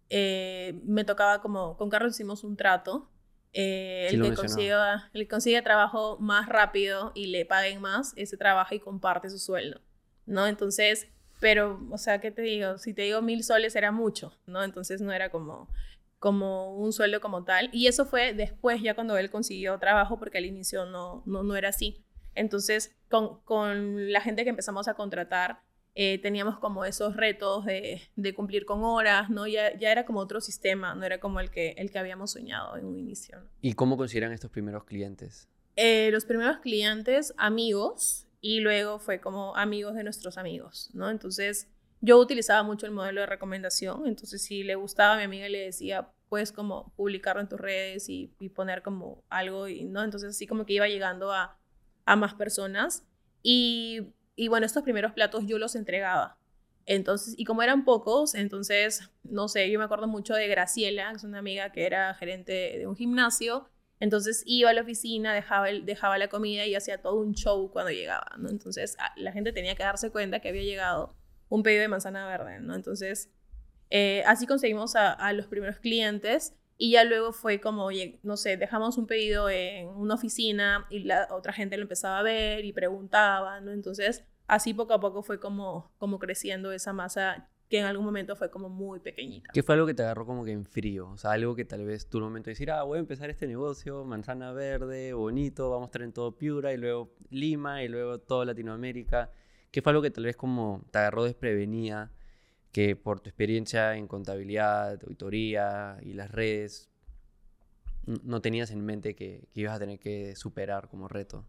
Eh, me tocaba como, con Carlos hicimos un trato. Eh, el, que consiga, el que consigue trabajo más rápido y le paguen más, ese trabaja y comparte su sueldo, ¿no? Entonces, pero, o sea, ¿qué te digo? Si te digo mil soles era mucho, ¿no? Entonces no era como, como un sueldo como tal. Y eso fue después, ya cuando él consiguió trabajo, porque al inicio no, no, no era así. Entonces, con, con la gente que empezamos a contratar, eh, teníamos como esos retos de, de, cumplir con horas, ¿no? Ya, ya era como otro sistema, no era como el que, el que habíamos soñado en un inicio. ¿Y cómo consideran estos primeros clientes? Eh, los primeros clientes, amigos, y luego fue como amigos de nuestros amigos, ¿no? Entonces, yo utilizaba mucho el modelo de recomendación, entonces si le gustaba a mi amiga le decía, puedes como publicarlo en tus redes y, y poner como algo, y, ¿no? Entonces así como que iba llegando a, a más personas. Y y bueno, estos primeros platos yo los entregaba. Entonces, y como eran pocos, entonces, no sé, yo me acuerdo mucho de Graciela, que es una amiga que era gerente de un gimnasio. Entonces iba a la oficina, dejaba, dejaba la comida y hacía todo un show cuando llegaba, ¿no? Entonces la gente tenía que darse cuenta que había llegado un pedido de manzana verde, ¿no? Entonces, eh, así conseguimos a, los primeros clientes y ya luego fue como, oye, no sé, dejamos un pedido en una oficina y la otra gente lo empezaba a ver y preguntaba, ¿no? Entonces, así poco a poco fue como, como creciendo esa masa que en algún momento fue como muy pequeñita. ¿Qué fue algo que te agarró como que en frío? O sea, algo que tal vez tú un momento de decir, ah, voy a empezar este negocio, manzana verde, bonito, vamos a estar en todo Piura, y luego Lima, y luego toda Latinoamérica. ¿Qué fue algo que tal vez como te agarró desprevenida? Que por tu experiencia en contabilidad, auditoría y las redes, no tenías en mente que, ibas a tener que superar como reto?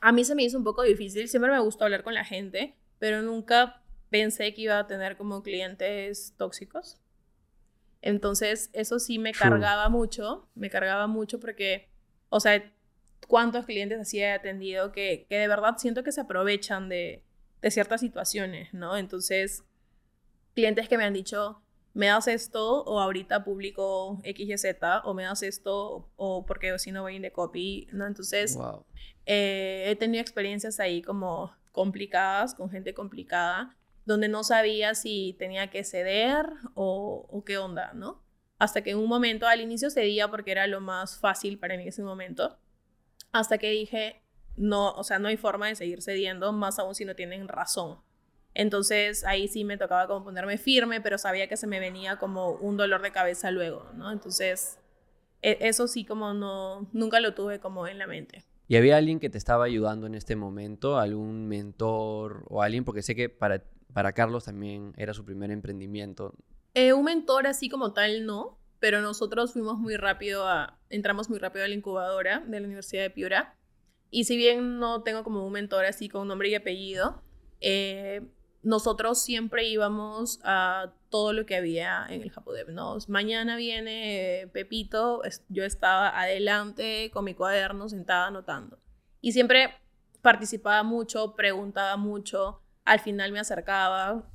A mí se me hizo un poco difícil, siempre me gustó hablar con la gente, pero nunca pensé que iba a tener como clientes tóxicos. Entonces, eso sí me cargaba mucho, me cargaba mucho porque, o sea, cuántos clientes así he atendido que, que de verdad siento que se aprovechan de, de ciertas situaciones, ¿no? Entonces, clientes que me han dicho, me das esto o ahorita publico XYZ o me das esto o porque si no voy de copy, ¿no? Entonces, eh, he tenido experiencias ahí como complicadas, con gente complicada, donde no sabía si tenía que ceder o, o qué onda, ¿no? Hasta que en un momento, al inicio cedía porque era lo más fácil para mí en ese momento, hasta que dije, no, o sea, no hay forma de seguir cediendo, más aún si no tienen razón. Entonces ahí sí me tocaba como ponerme firme, pero sabía que se me venía como un dolor de cabeza luego, ¿no? Entonces e, eso sí como no, nunca lo tuve como en la mente. ¿Y había alguien que te estaba ayudando en este momento? ¿Algún mentor o alguien? Porque sé que para, para Carlos también era su primer emprendimiento. Eh, un mentor así como tal no, pero nosotros fuimos muy rápido a, entramos muy rápido a la incubadora de la Universidad de Piura. Y si bien no tengo como un mentor así con nombre y apellido, eh, nosotros siempre íbamos a todo lo que había en el Japodev, ¿no? Mañana viene Pepito, yo estaba adelante con mi cuaderno sentada anotando. Y siempre participaba mucho, preguntaba mucho, al final me acercaba,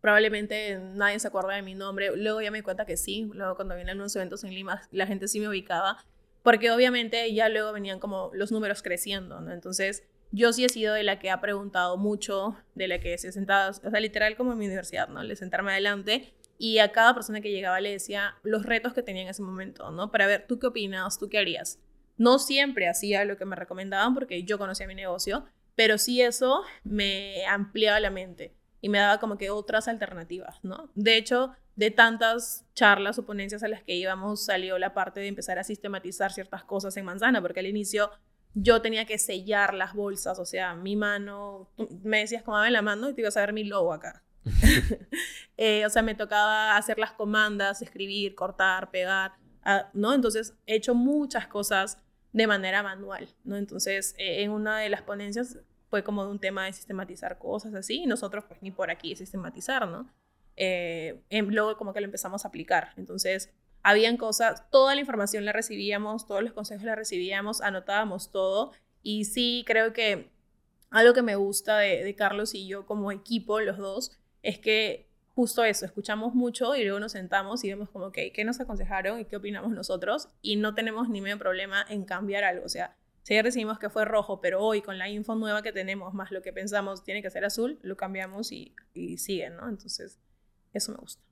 probablemente nadie se acuerda de mi nombre, luego ya me di cuenta que sí, luego cuando vine a unos eventos en Lima la gente sí me ubicaba, porque obviamente ya luego venían como los números creciendo, ¿no? Entonces yo sí he sido de la que ha preguntado mucho, de la que se ha sentado, o sea, literal como en mi universidad, ¿no? Le sentarme adelante y a cada persona que llegaba le decía los retos que tenía en ese momento, ¿no? Para ver, ¿tú qué opinas? ¿Tú qué harías? No siempre hacía lo que me recomendaban porque yo conocía mi negocio, pero sí eso me ampliaba la mente y me daba como que otras alternativas, ¿no? De hecho, de tantas charlas o ponencias a las que íbamos, salió la parte de empezar a sistematizar ciertas cosas en manzana, porque al inicio yo tenía que sellar las bolsas, o sea, mi mano, me decías cómo en la mano y te ibas a ver mi logo acá. Eh, o sea, me tocaba hacer las comandas, escribir, cortar, pegar, ah, ¿no? Entonces, he hecho muchas cosas de manera manual, ¿no? Entonces, eh, en una de las ponencias fue como de un tema de sistematizar cosas así, y nosotros pues ni por aquí sistematizar, ¿no? Eh, luego como que lo empezamos a aplicar. Entonces, habían cosas, toda la información la recibíamos, todos los consejos la recibíamos, anotábamos todo. Y sí, creo que algo que me gusta de, Carlos y yo como equipo, los dos, es que justo eso, escuchamos mucho y luego nos sentamos y vemos como, que ¿qué nos aconsejaron y qué opinamos nosotros? Y no tenemos ni medio problema en cambiar algo. O sea, Si ayer decidimos que fue rojo, pero hoy con la info nueva que tenemos, más lo que pensamos tiene que ser azul, lo cambiamos y, y siguen, ¿no? Entonces, eso me gusta.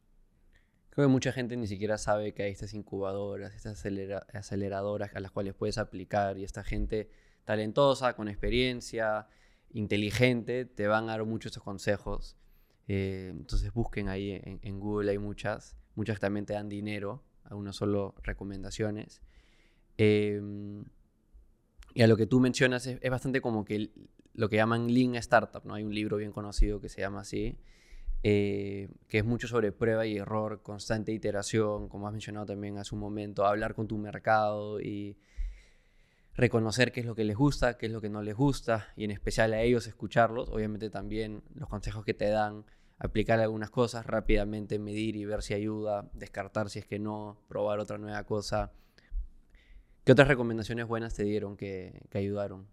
Creo que mucha gente ni siquiera sabe que hay estas incubadoras, estas acelera- aceleradoras a las cuales puedes aplicar y esta gente talentosa, con experiencia, inteligente, te van a dar muchos estos consejos. Eh, entonces busquen ahí en, Google, hay muchas, muchas también te dan dinero, algunas solo recomendaciones. Em, y a lo que tú mencionas es, bastante como que lo que llaman Lean Startup, ¿no? Hay un libro bien conocido que se llama así, eh, que es mucho sobre prueba y error, constante iteración, como has mencionado también hace un momento, hablar con tu mercado y reconocer qué es lo que les gusta, qué es lo que no les gusta, y en especial a ellos escucharlos, obviamente también los consejos que te dan, aplicar algunas cosas rápidamente, medir y ver si ayuda, descartar si es que no, probar otra nueva cosa. ¿Qué otras recomendaciones buenas te dieron que, que ayudaron?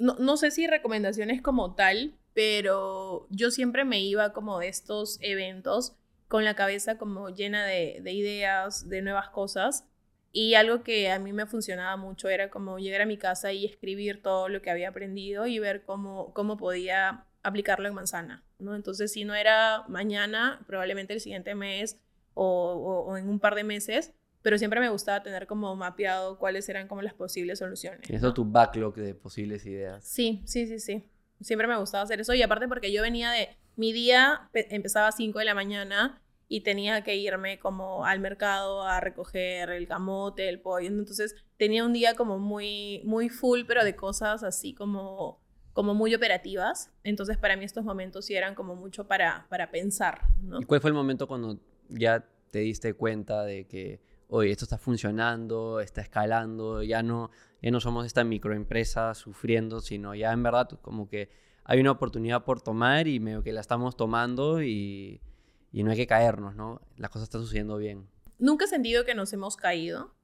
no, no sé si recomendaciones como tal, pero yo siempre me iba como de estos eventos con la cabeza como llena de, de ideas, de nuevas cosas. Y algo que a mí me funcionaba mucho era como llegar a mi casa y escribir todo lo que había aprendido y ver cómo, cómo podía aplicarlo en manzana, ¿no? Entonces, si no era mañana, probablemente el siguiente mes o, o- o en un par de meses, pero siempre me gustaba tener como mapeado cuáles eran como las posibles soluciones. Tienes ¿no? tu backlog de posibles ideas. Sí, sí, sí, sí. Siempre me gustaba hacer eso. Y aparte porque yo venía de... Mi día pe- empezaba a 5 de la mañana y tenía que irme como al mercado a recoger el camote, el pollo. Entonces tenía un día como muy, muy full, pero de cosas así como, como muy operativas. Entonces para mí estos momentos sí eran como mucho para, para pensar, ¿no? ¿Y cuál fue el momento cuando ya te diste cuenta de que, oye, esto está funcionando, está escalando, ya no, no somos esta microempresa sufriendo, sino ya en verdad como que hay una oportunidad por tomar y medio que la estamos tomando y, y no hay que caernos, ¿no? Las cosas están sucediendo bien. Nunca he sentido que nos hemos caído.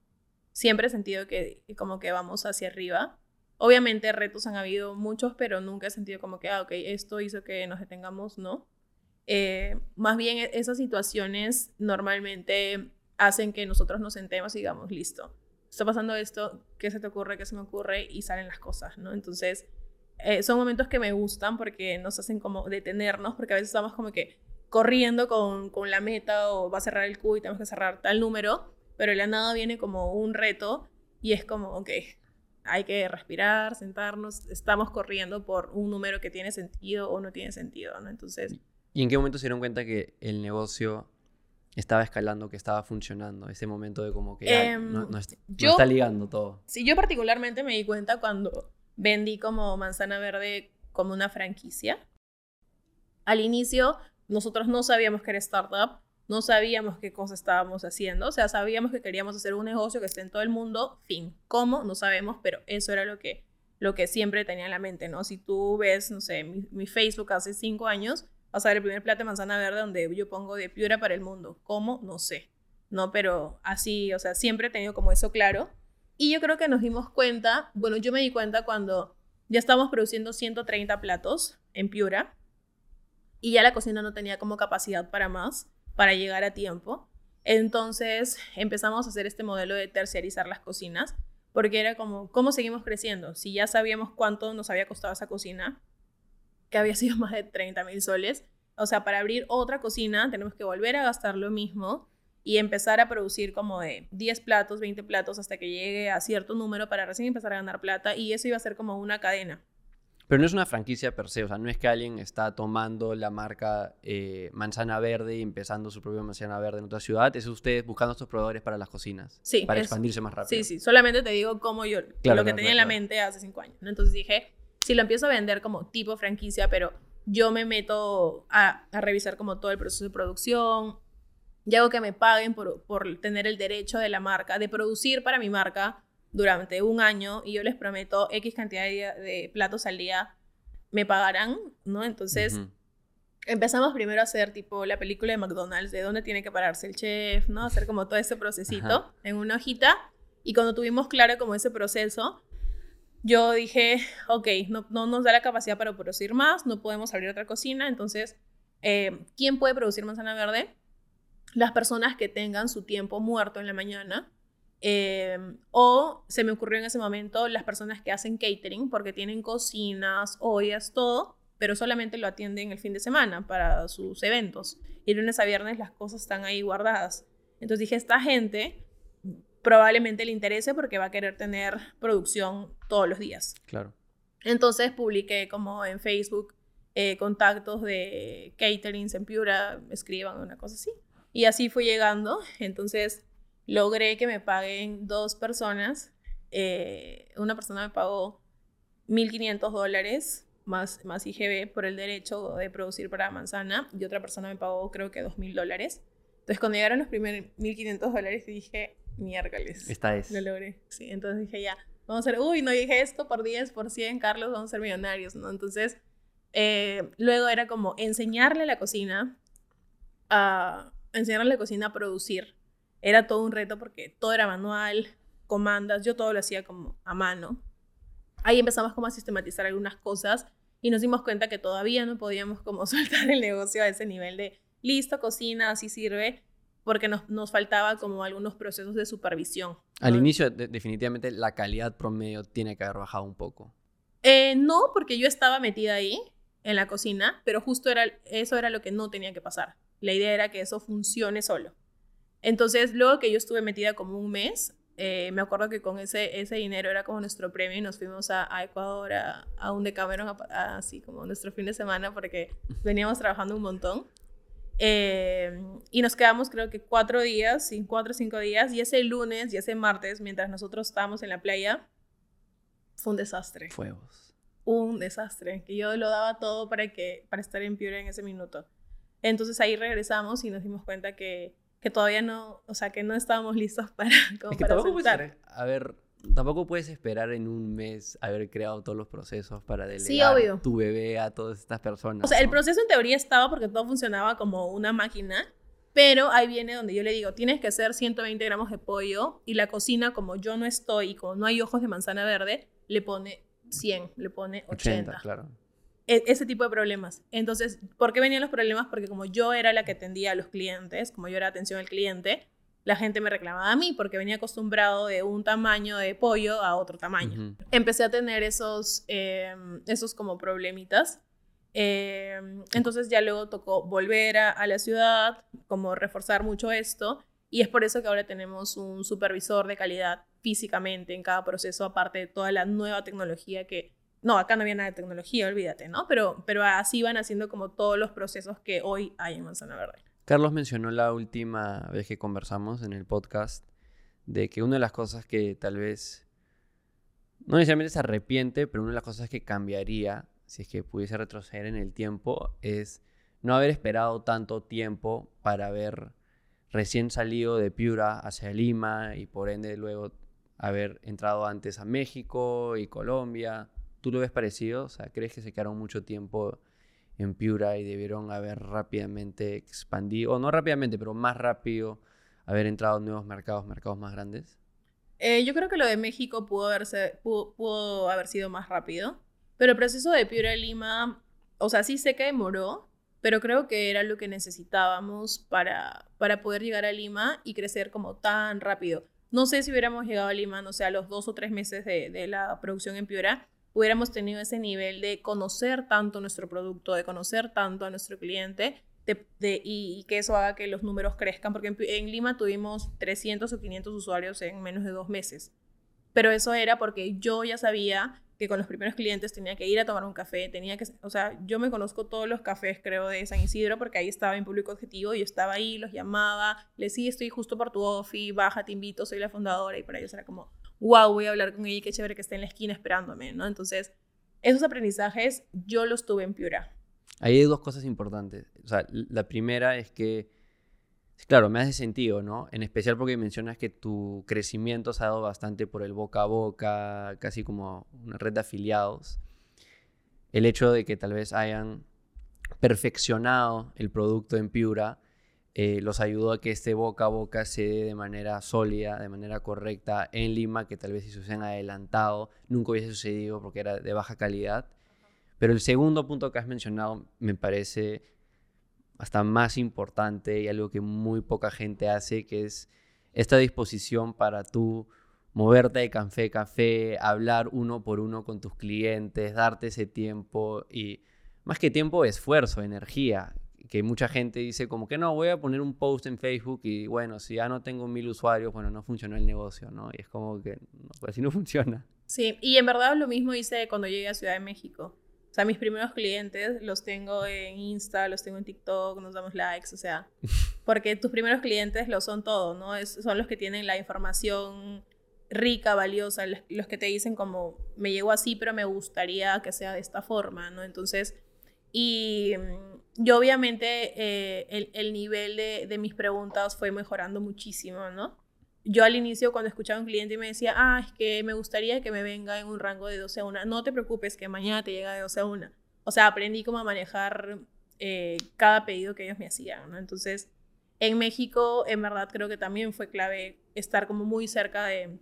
Siempre he sentido que que como que vamos hacia arriba. Obviamente retos han habido muchos, pero nunca he sentido como que, ah, ok, esto hizo que nos detengamos, ¿no? Eh, más bien e- esas situaciones normalmente hacen que nosotros nos sentemos y digamos, listo, está pasando esto, ¿qué se te ocurre? ¿Qué se me ocurre? Y salen las cosas, ¿no? Entonces, eh, son momentos que me gustan porque nos hacen como detenernos, porque a veces estamos como que corriendo con, con la meta o va a cerrar el Q y tenemos que cerrar tal número, pero de la nada viene como un reto y es como, ok, hay que respirar, sentarnos, estamos corriendo por un número que tiene sentido o no tiene sentido, ¿no? Entonces, ¿Y en qué momento se dieron cuenta que el negocio estaba escalando, que estaba funcionando? Ese momento de como que ya Em, no, no est- no está ligando todo. sí, yo particularmente me di cuenta cuando vendí como manzana verde como una franquicia. Al inicio, nosotros no sabíamos que era startup, no sabíamos qué cosa estábamos haciendo, o sea, sabíamos que queríamos hacer un negocio que esté en todo el mundo, fin. ¿Cómo? No sabemos, pero eso era lo que, lo que siempre tenía en la mente, ¿no? Si tú ves, no sé, mi, mi Facebook hace cinco años, vas a ver el primer plato de manzana verde donde yo pongo de Piura para el mundo. ¿Cómo? No sé. No, pero así, o sea, siempre he tenido como eso claro. Y yo creo que nos dimos cuenta, bueno, yo me di cuenta cuando ya estábamos produciendo 130 platos en Piura y ya la cocina no tenía como capacidad para más, para llegar a tiempo. Entonces empezamos a hacer este modelo de terciarizar las cocinas, porque era como, ¿cómo seguimos creciendo? Si ya sabíamos cuánto nos había costado esa cocina, que había sido más de 30 mil soles. O sea, para abrir otra cocina tenemos que volver a gastar lo mismo y empezar a producir como de 10 platos, 20 platos hasta que llegue a cierto número para recién empezar a ganar plata y eso iba a ser como una cadena. Pero no es una franquicia per se, o sea, no es que alguien está tomando la marca eh, Manzana Verde y empezando su propia Manzana Verde en otra ciudad, es ustedes buscando estos proveedores para las cocinas, Sí, para expandirse más rápido. Sí, sí, solamente te digo cómo yo, Claro, lo que tenía en la mente hace cinco años. ¿no? Entonces dije, si lo empiezo a vender como tipo franquicia, pero yo me meto a, a revisar como todo el proceso de producción, y hago que me paguen por, por tener el derecho de la marca, de producir para mi marca durante un año, y yo les prometo X cantidad de, platos al día, me pagarán, ¿no? Entonces... Empezamos primero a hacer tipo la película de McDonald's, de dónde tiene que pararse el chef, ¿no? Hacer como todo ese procesito Ajá. en una hojita. Y cuando tuvimos claro como ese proceso, yo dije, ok, no, no nos da la capacidad para producir más, no podemos abrir otra cocina, entonces, eh, ¿quién puede producir manzana verde? Las personas que tengan su tiempo muerto en la mañana Eh, o se me ocurrió en ese momento las personas que hacen catering porque tienen cocinas, ollas, todo, pero solamente lo atienden el fin de semana para sus eventos. Y lunes a viernes las cosas están ahí guardadas. Entonces dije, esta gente probablemente le interese porque va a querer tener producción todos los días. Claro. Entonces publiqué como en Facebook eh, contactos de caterings en Piura, escriban una cosa así. Y así fue llegando. Entonces logré que me paguen dos personas. Eh, una persona me pagó 1.500 dólares más, más IGB por el derecho de producir para Manzana y otra persona me pagó creo que 2.000 dólares. Entonces cuando llegaron los primeros 1.500 dólares dije, miércoles. Esta es. Lo logré. Sí, entonces dije ya, vamos a ser, uy, no dije esto por 10, por 100, Carlos, vamos a ser millonarios, ¿no? Entonces, eh, luego era como enseñarle la cocina a enseñarle la cocina a producir. Era todo un reto porque todo era manual, comandas, yo todo lo hacía como a mano. Ahí empezamos como a sistematizar algunas cosas y nos dimos cuenta que todavía no podíamos como soltar el negocio a ese nivel de listo, cocina, así sirve, porque nos, nos faltaba como algunos procesos de supervisión. Al ¿no? inicio, de- definitivamente, la calidad promedio tiene que haber bajado un poco. Eh, no, porque yo estaba metida ahí, en la cocina, pero justo era, eso era lo que no tenía que pasar. La idea era que eso funcione solo. Entonces, luego que yo estuve metida como un mes, eh, me acuerdo que con ese, ese dinero era como nuestro premio y nos fuimos a, a Ecuador, a, a un Decameron, a- así como nuestro fin de semana, porque veníamos trabajando un montón. Eh, y nos quedamos creo que cuatro días, cuatro o cinco días, y ese lunes y ese martes, mientras nosotros estábamos en la playa, fue un desastre Fuegos. un desastre, que yo lo daba todo para, que, para estar en Piura en ese minuto. Entonces ahí regresamos y nos dimos cuenta que, que todavía no, o sea, que no estábamos listos para, como Es que para a ver, tampoco puedes esperar en un mes haber creado todos los procesos para delegar Sí, tu bebé a todas estas personas. O sea, el proceso en teoría estaba porque todo funcionaba como una máquina, pero ahí viene donde yo le digo, tienes que hacer 120 gramos de pollo y la cocina, como yo no estoy y como no hay ojos de manzana verde, le pone 100, le pone 80. 80, claro. e- ese tipo de problemas. Entonces, ¿por qué venían los problemas? Porque como yo era la que atendía a los clientes, como yo era atención al cliente, la gente me reclamaba a mí porque venía acostumbrado de un tamaño de pollo a otro tamaño. Empecé a tener esos, eh, esos como problemitas. Eh, entonces ya luego tocó volver a, a la ciudad, como reforzar mucho esto. Y es por eso que ahora tenemos un supervisor de calidad físicamente en cada proceso, aparte de toda la nueva tecnología que... No, acá no había nada de tecnología, olvídate, ¿no? Pero, pero así van haciendo como todos los procesos que hoy hay en Manzana Verde. Carlos mencionó la última vez que conversamos en el podcast de que una de las cosas que tal vez no necesariamente se arrepiente, pero una de las cosas que cambiaría si es que pudiese retroceder en el tiempo es no haber esperado tanto tiempo para haber recién salido de Piura hacia Lima y por ende luego haber entrado antes a México y Colombia. ¿Tú lo ves parecido? O sea, ¿crees que se quedaron mucho tiempo en Piura y debieron haber rápidamente expandido, o no rápidamente, pero más rápido, haber entrado en nuevos mercados, mercados más grandes? Eh, yo creo que lo de México pudo, haberse, pudo, haber sido más rápido, pero el proceso de Piura a Lima, o sea, sí sé que demoró, pero creo que era lo que necesitábamos para, para poder llegar a Lima y crecer como tan rápido. No sé si hubiéramos llegado a Lima, no sé, a los dos o tres meses de, de la producción en Piura, hubiéramos tenido ese nivel de conocer tanto nuestro producto, de conocer tanto a nuestro cliente de- de- y, y que eso haga que los números crezcan, porque en, en Lima tuvimos 300 o 500 usuarios en menos de dos meses. Pero eso era porque yo ya sabía que con los primeros clientes tenía que ir a tomar un café, tenía que, o sea, yo me conozco todos los cafés, creo, de San Isidro, porque ahí estaba en público objetivo, yo estaba ahí, los llamaba, les sí, estoy justo por tu office, baja, te invito, soy la fundadora, y para ellos era como, wow, voy a hablar con ella, qué chévere que esté en la esquina esperándome, ¿no? Entonces, esos aprendizajes yo los tuve en Piura. Ahí hay dos cosas importantes. O sea, la primera es que, claro, me hace sentido, ¿no? En especial porque mencionas que tu crecimiento se ha dado bastante por el boca a boca, casi como una red de afiliados. El hecho de que tal vez hayan perfeccionado el producto en Piura eh, los ayudó a que este boca a boca se dé de manera sólida, de manera correcta en Lima, que tal vez si se hubiesen adelantado nunca hubiese sucedido porque era de baja calidad. Pero el segundo punto que has mencionado me parece hasta más importante y algo que muy poca gente hace, que es esta disposición para tú moverte de café a café, hablar uno por uno con tus clientes, darte ese tiempo y más que tiempo, esfuerzo, energía, que mucha gente dice como que no, voy a poner un post en Facebook y bueno, si ya no tengo mil usuarios, bueno, no funcionó el negocio, ¿no? Y es como que no, pues así no funciona. Sí, y en verdad lo mismo hice cuando llegué a Ciudad de México. O sea, mis primeros clientes los tengo en Insta, los tengo en TikTok, nos damos likes, o sea, porque tus primeros clientes lo son todo, ¿no? Es, son los que tienen la información rica, valiosa, los que te dicen como, me llegó así, pero me gustaría que sea de esta forma, ¿no? Entonces, y mm, yo obviamente eh, el, el, nivel de, de, mis preguntas fue mejorando muchísimo, ¿no? Yo al inicio cuando escuchaba a un cliente y me decía, ah, es que me gustaría que me venga en un rango de 12 a 1, no te preocupes que mañana te llega de 12 a 1. O sea, aprendí cómo manejar eh, cada pedido que ellos me hacían, ¿no? Entonces, en México, en verdad creo que también fue clave estar como muy cerca de,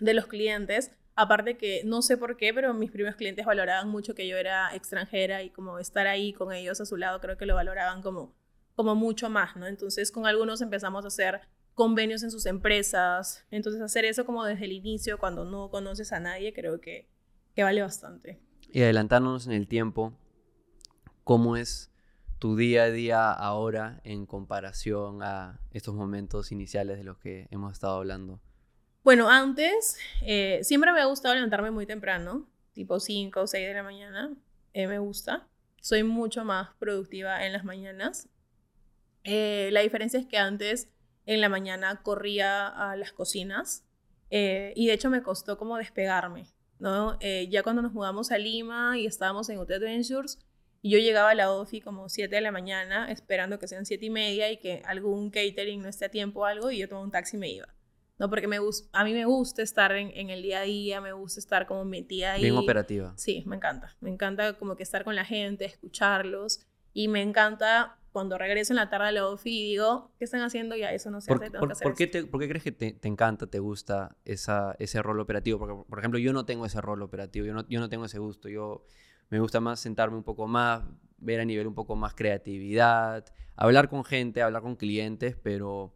de los clientes Aparte que no sé por qué, pero mis primeros clientes valoraban mucho que yo era extranjera y como estar ahí con ellos a su lado, creo que lo valoraban como, como mucho más, ¿no? Entonces con algunos empezamos a hacer convenios en sus empresas. Entonces hacer eso como desde el inicio, cuando no conoces a nadie, creo que, que vale bastante. Y adelantándonos en el tiempo, ¿cómo es tu día a día ahora en comparación a estos momentos iniciales de los que hemos estado hablando? Bueno, antes eh, siempre me ha gustado levantarme muy temprano, tipo 5 o 6 de la mañana. Eh, me gusta. Soy mucho más productiva en las mañanas. Eh, la diferencia es que antes en la mañana corría a las cocinas y de hecho me costó como despegarme, ¿no? ya cuando nos mudamos a Lima y estábamos en Hotel Adventures, yo llegaba a la OFI como 7 de la mañana esperando que sean 7 y media y que algún catering no esté a tiempo o algo y yo tomaba un taxi y me iba. ¿No? Porque me a mí me gusta estar en, en, el día a día, me gusta estar como metida ahí. Bien operativa. Sí, me encanta. Me encanta como que estar con la gente, escucharlos. Y me encanta cuando regreso en la tarde a la OFI y digo, ¿qué están haciendo? Ya, eso no se hace, tengo por, que hacer ¿por qué, te, ¿Por qué crees que te, te, encanta, te gusta esa, ese rol operativo? Porque, por ejemplo, yo no tengo ese rol operativo, yo no, yo no tengo ese gusto. Yo me gusta más sentarme un poco más, ver a nivel un poco más creatividad, hablar con gente, hablar con clientes, pero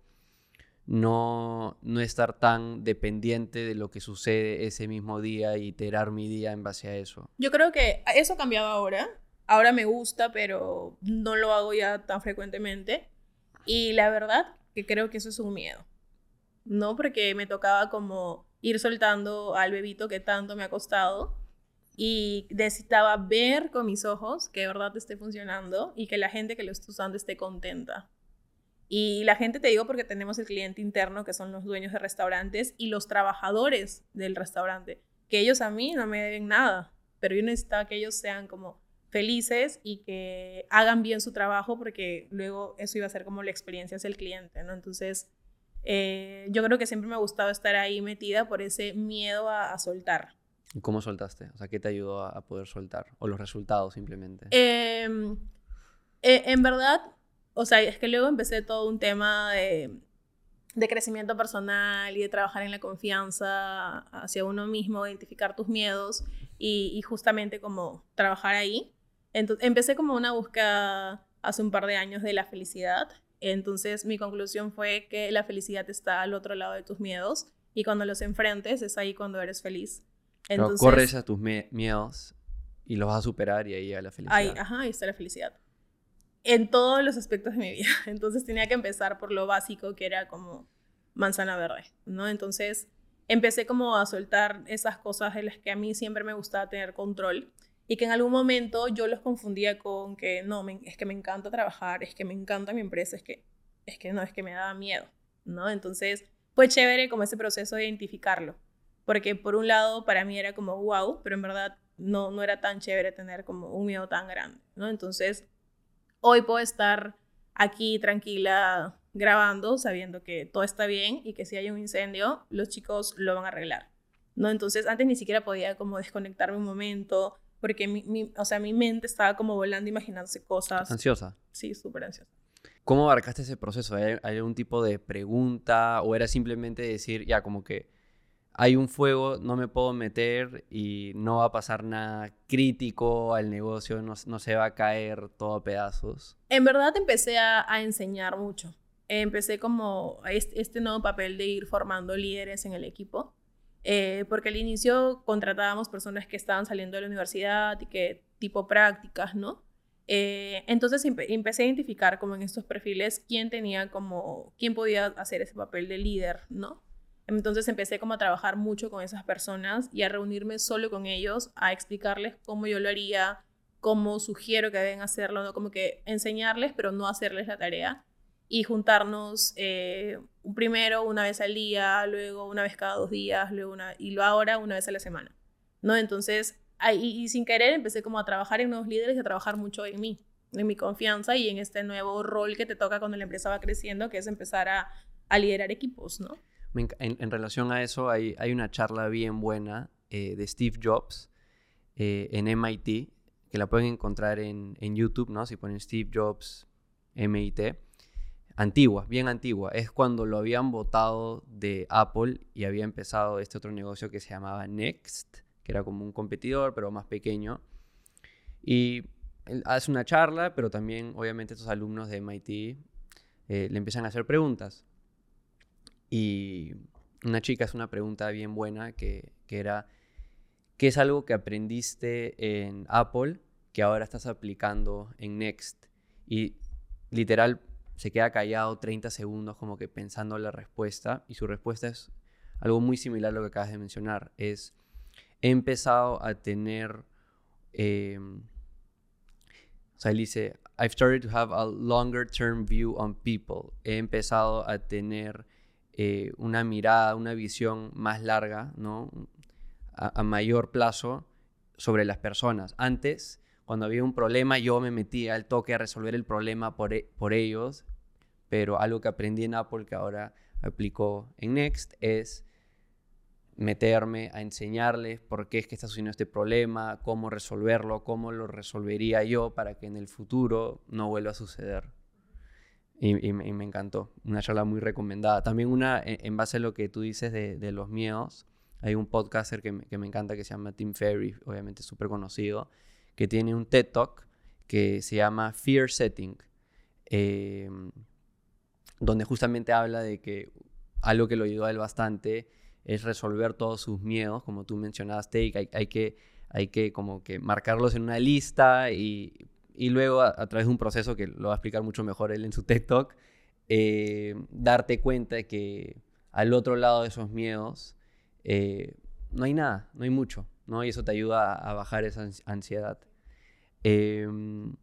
no, no estar tan dependiente de lo que sucede ese mismo día y iterar mi día en base a eso. Yo creo que eso ha cambiado ahora. Ahora me gusta, pero no lo hago ya tan frecuentemente. Y la verdad que creo que eso es un miedo. No porque me tocaba como ir soltando al bebito que tanto me ha costado y necesitaba ver con mis ojos que de verdad esté funcionando y que la gente que lo está usando esté contenta. Y la gente te digo porque tenemos el cliente interno, que son los dueños de restaurantes, y los trabajadores del restaurante, que ellos a mí no me deben nada, pero yo necesitaba que ellos sean como felices y que hagan bien su trabajo porque luego eso iba a ser como la experiencia hacia el cliente, ¿no? Entonces, eh, yo creo que siempre me ha gustado estar ahí metida por ese miedo a, soltar. ¿Y cómo soltaste? O sea, ¿qué te ayudó a, poder soltar? ¿O los resultados simplemente? Em, eh, en verdad, o sea, es que luego empecé todo un tema de, de crecimiento personal y de trabajar en la confianza hacia uno mismo, identificar tus miedos y, y justamente como trabajar ahí. Entonces, empecé como una búsqueda hace un par de años de la felicidad. Entonces mi conclusión fue que la felicidad está al otro lado de tus miedos y cuando los enfrentes es ahí cuando eres feliz. Entonces, corres a tus miedos y los vas a superar y ahí a la felicidad. Ahí, ajá, ahí está la felicidad en todos los aspectos de mi vida. Entonces tenía que empezar por lo básico que era como manzana verde, ¿no? Entonces empecé como a soltar esas cosas de las que a mí siempre me gustaba tener control y que en algún momento yo los confundía con que no, es que me encanta trabajar, es que me encanta mi empresa, es que, es que no, es que me daba miedo, ¿no? Entonces fue chévere como ese proceso de identificarlo, porque por un lado para mí era como wow, pero en verdad no, no era tan chévere tener como un miedo tan grande, ¿no? Entonces hoy puedo estar aquí tranquila grabando sabiendo que todo está bien y que si hay un incendio, los chicos lo van a arreglar. ¿no? Entonces, antes ni siquiera podía como desconectarme un momento porque mi, o sea, mi mente estaba como volando imaginándose cosas. ¿Ansiosa? Sí, súper ansiosa. ¿Cómo abarcaste ese proceso? ¿Hay algún tipo de pregunta o era simplemente decir, ya, como que hay un fuego, no me puedo meter y no va a pasar nada crítico al negocio, no, se va a caer todo a pedazos. En verdad empecé a, enseñar mucho. empecé como este, nuevo papel de ir formando líderes en el equipo. Eh, porque al inicio contratábamos personas que estaban saliendo de la universidad y que tipo prácticas, ¿no? Eh, entonces empecé a identificar como en estos perfiles quién tenía como, quién podía hacer ese papel de líder, ¿no? Entonces empecé como a trabajar mucho con esas personas y a reunirme solo con ellos, a explicarles cómo yo lo haría, cómo sugiero que deben hacerlo, ¿no? Como que enseñarles, pero no hacerles la tarea. Y juntarnos eh, primero una vez al día, luego una vez cada dos días, luego una, y lo ahora una vez a la semana, ¿no? Entonces y, sin querer empecé como a trabajar en nuevos líderes y a trabajar mucho en mí, en mi confianza y en este nuevo rol que te toca cuando la empresa va creciendo, que es empezar a, a liderar equipos, ¿no? En, relación a eso, hay, una charla bien buena eh, de Steve Jobs eh, en MIT, que la pueden encontrar en, YouTube, ¿no? Si ponen Steve Jobs MIT. Antigua, bien antigua. Es cuando lo habían votado de Apple y había empezado este otro negocio que se llamaba Next era como un competidor, pero más pequeño. Y él hace una charla, pero también obviamente estos alumnos de MIT eh, le empiezan a hacer preguntas. Y una chica hace una pregunta bien buena que, que era, ¿qué es algo que aprendiste en Apple que ahora estás aplicando en Next? Y literal se queda callado 30 segundos como que pensando la respuesta y su respuesta es algo muy similar a lo que acabas de mencionar. Es, he empezado a tener, eh, o sea, él dice, I've started to have a longer term view on people. He empezado a tener eh, una mirada, una visión más larga, ¿no? A, mayor plazo sobre las personas. Antes, cuando había un problema, yo me metía al toque a resolver el problema por, e, por ellos, pero algo que aprendí en Apple que ahora aplico en Next es meterme a enseñarles por qué es que está sucediendo este problema, cómo resolverlo, cómo lo resolvería yo para que en el futuro no vuelva a suceder. Y, me, encantó, una charla muy recomendada. También una, en, base a lo que tú dices de, los miedos, hay un podcaster que me, encanta que se llama Tim Ferry, obviamente súper conocido, que tiene un TED Talk que se llama Fear Setting, em, donde justamente habla de que algo que lo ayudó a él bastante es resolver todos sus miedos, como tú mencionaste, y hay, que, hay que como que marcarlos en una lista y, y luego a, través de un proceso que lo va a explicar mucho mejor él en su TED Talk, eh, darte cuenta de que al otro lado de esos miedos eh, no hay nada, no hay mucho, ¿no? Y eso te ayuda a, bajar esa ansiedad. Em,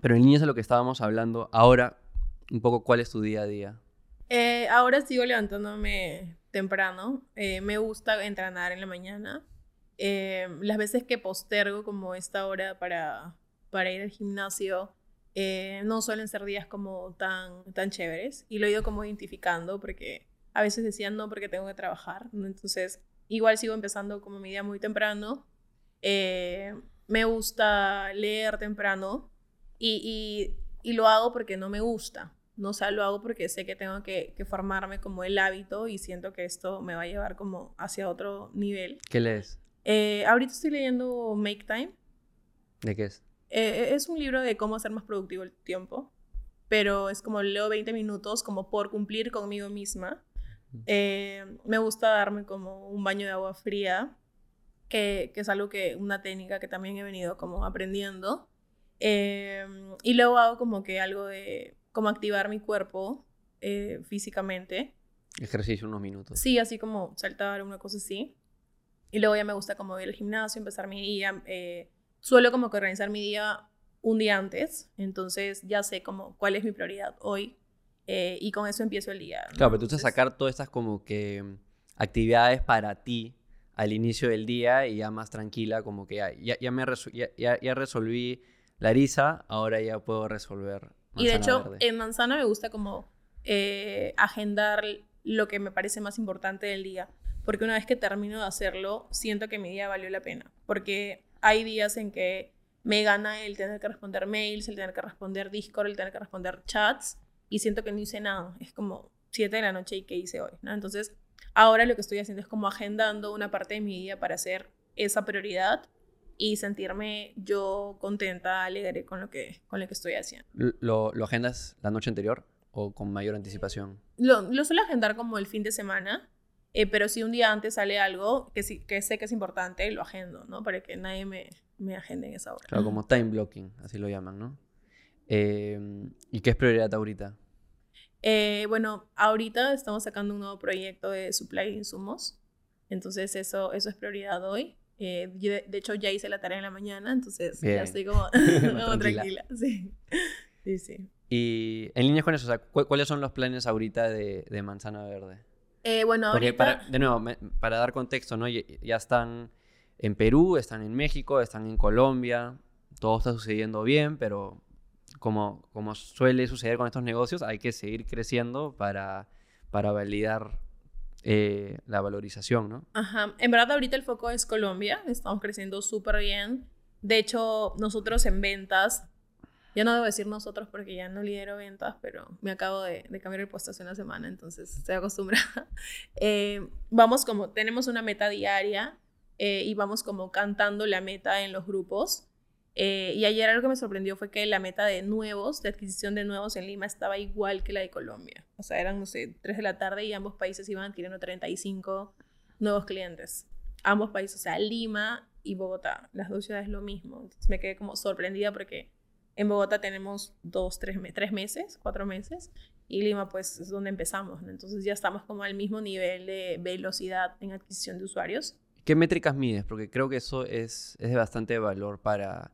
pero en línea de lo que estábamos hablando, ahora, un poco cuál es tu día a día. Eh, ahora sigo levantándome temprano. Eh, me gusta entrenar en la mañana. Eh, las veces que postergo como esta hora para, para ir al gimnasio, no suelen ser días como tan, tan chéveres. Y lo he ido como identificando porque a veces decían no porque tengo que trabajar. Entonces, igual sigo empezando como mi día muy temprano. me gusta leer temprano y, y, y lo hago porque no me gusta. No o lo hago porque sé que tengo que, formarme como el hábito y siento que esto me va a llevar como hacia otro nivel. ¿Qué lees? Eh, ahorita estoy leyendo Make Time. ¿De qué es? Eh, es un libro de cómo hacer más productivo el tiempo, pero es como leo 20 minutos como por cumplir conmigo misma. Eh, me gusta darme como un baño de agua fría, que, que, es algo que, una técnica que también he venido como aprendiendo. y luego hago como que algo de como activar mi cuerpo eh, físicamente. Ejercicio unos minutos. Sí, así como saltar, una cosa así. Y luego ya me gusta como ir al gimnasio, empezar mi día. Eh, suelo como que organizar mi día un día antes, entonces ya sé como cuál es mi prioridad hoy eh, y con eso empiezo el día. Claro, pero tú te sacar todas estas como que mm, actividades para ti al inicio del día y ya más tranquila, como que ya, ya, me ya, ya, resolví la risa, ahora ya puedo resolver y de hecho, en manzana me gusta como eh, agendar lo que me parece más importante del día. Porque una vez que termino de hacerlo, siento que mi día valió la pena. Porque hay días en que me gana el tener que responder mails, el tener que responder Discord, el tener que responder chats. Y siento que no hice nada. Es como 7 de la noche y qué hice hoy. ¿no? Entonces, ahora lo que estoy haciendo es como agendando una parte de mi día para hacer esa prioridad y sentirme yo contenta, alegre con lo que, con lo que estoy haciendo. ¿Lo, lo agendas la noche anterior o con mayor anticipación? Lo, lo suelo agendar como el fin de semana, eh, pero si un día antes sale algo que, sí, que sé que es importante, lo agendo, ¿no? Para que nadie me, me agende en esa hora. Claro, como time blocking, así lo llaman, ¿no? Eh, ¿Y qué es prioridad ahorita? Eh, bueno, ahorita estamos sacando un nuevo proyecto de supply de insumos, entonces eso, eso es prioridad hoy. Eh, yo, de, de hecho, ya hice la tarea en la mañana, entonces Bien. ya estoy como, como Tranquila. tranquila. Sí. sí, sí. Y en líneas con eso, o sea, ¿cu- ¿cuáles son los planes ahorita de, de Manzana Verde? Eh, bueno, Porque ahorita... para, de nuevo, me- para dar contexto, ¿no? Ya, ya están en Perú, están en México, están en Colombia, todo está sucediendo bien, pero como, como suele suceder con estos negocios, hay que seguir creciendo para, para validar eh, la valorización, ¿no? Ajá. En verdad, ahorita el foco es Colombia. Estamos creciendo súper bien. De hecho, nosotros en ventas, ya no debo decir nosotros porque ya no lidero ventas, pero me acabo de, cambiar el puesto hace una semana, entonces estoy acostumbrada. Eh, vamos como, tenemos una meta diaria eh, y vamos como cantando la meta en los grupos. Eh, y ayer algo me sorprendió fue que la meta de nuevos, de adquisición de nuevos en Lima, estaba igual que la de Colombia. O sea, eran, no sé, 3 de la tarde y ambos países iban adquiriendo 35 nuevos clientes. Ambos países, o sea, Lima y Bogotá, las dos ciudades lo mismo. Entonces me quedé como sorprendida porque en Bogotá tenemos dos, tres, tres meses, cuatro meses, y Lima pues es donde empezamos. ¿no? Entonces ya estamos como al mismo nivel de velocidad en adquisición de usuarios. ¿Qué métricas mides? Porque creo que eso es, es de bastante valor para,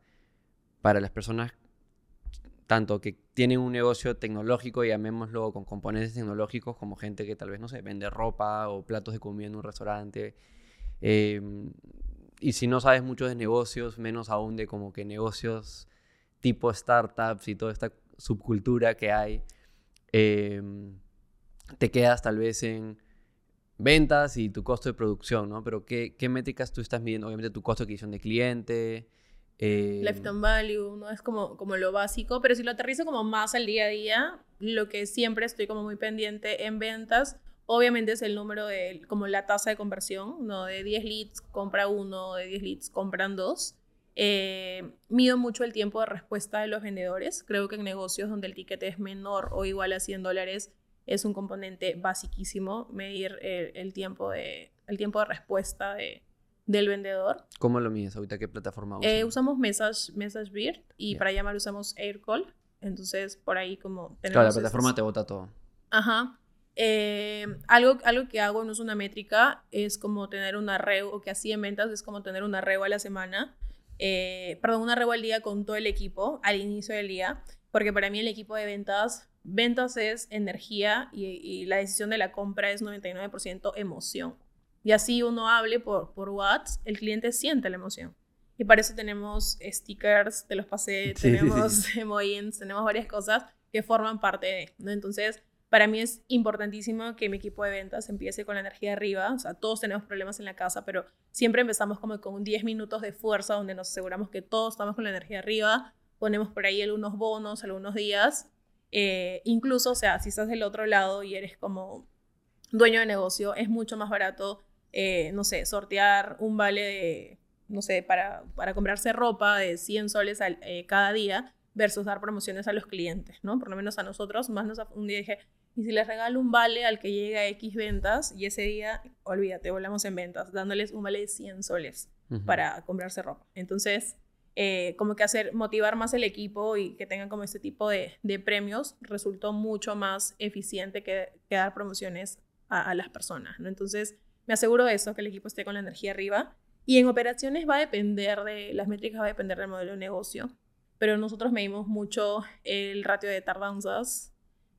para las personas, tanto que tienen un negocio tecnológico, llamémoslo con componentes tecnológicos, como gente que tal vez, no sé, vende ropa o platos de comida en un restaurante. Eh, y si no sabes mucho de negocios, menos aún de como que negocios tipo startups y toda esta subcultura que hay, eh, te quedas tal vez en ventas y tu costo de producción, ¿no? Pero ¿qué, qué métricas tú estás midiendo? Obviamente tu costo de adquisición de cliente. eh, Lifetime value, ¿no? Es como, como lo básico, pero si lo aterrizo como más al día a día, lo que siempre estoy como muy pendiente en ventas, obviamente es el número de, como la tasa de conversión, ¿no? De 10 leads compra uno, de 10 leads compran dos. Eh, mido mucho el tiempo de respuesta de los vendedores. Creo que en negocios donde el ticket es menor o igual a 100 dólares es un componente basiquísimo medir el, el tiempo, de, el tiempo de respuesta de, del vendedor. ¿Cómo lo mides ahorita? ¿Qué plataforma usas? Eh, usamos Message, MessageBird y Ya. para llamar usamos AirCall. Entonces, por ahí como tenemos... claro, la esas- plataforma te bota todo. Ajá. Eh, algo, algo que hago no es una métrica, es como tener una reo, o que así en ventas es como tener una reo a la semana, eh, perdón, una reo al día con todo el equipo al inicio del día, porque para mí el equipo de ventas, ventas es energía y, y la decisión de la compra es 99% emoción. Y así uno hable por, por WhatsApp, el cliente siente la emoción. Y para eso tenemos stickers, te los pasé, Sí, sí, sí, tenemos emojis, tenemos varias cosas que forman parte de, ¿no? Entonces, para mí es importantísimo que mi equipo de ventas empiece con la energía arriba. O sea, todos tenemos problemas en la casa, pero siempre empezamos como con 10 minutos de fuerza donde nos aseguramos que todos estamos con la energía arriba. Ponemos por ahí algunos bonos, algunos días. Eh, incluso, o sea, si estás del otro lado y eres como dueño de negocio, es mucho más barato, eh, no sé, sortear un vale de, no sé, para, para comprarse ropa de 100 soles al- eh, cada día versus dar promociones a los clientes, ¿no? Por lo menos a nosotros, más nos, un día dije, y si les regalo un vale al que llega a X ventas y ese día, olvídate, volamos en ventas, dándoles un vale de 100 soles Ujú. para comprarse ropa. Entonces, eh, como que hacer, motivar más el equipo y que tengan como este tipo de, de premios resultó mucho más eficiente que, que dar promociones a, a las personas, ¿no? Entonces, me aseguro de eso, que el equipo esté con la energía arriba. Y en operaciones va a depender de, las métricas va a depender del modelo de negocio, pero nosotros medimos mucho el ratio de tardanzas.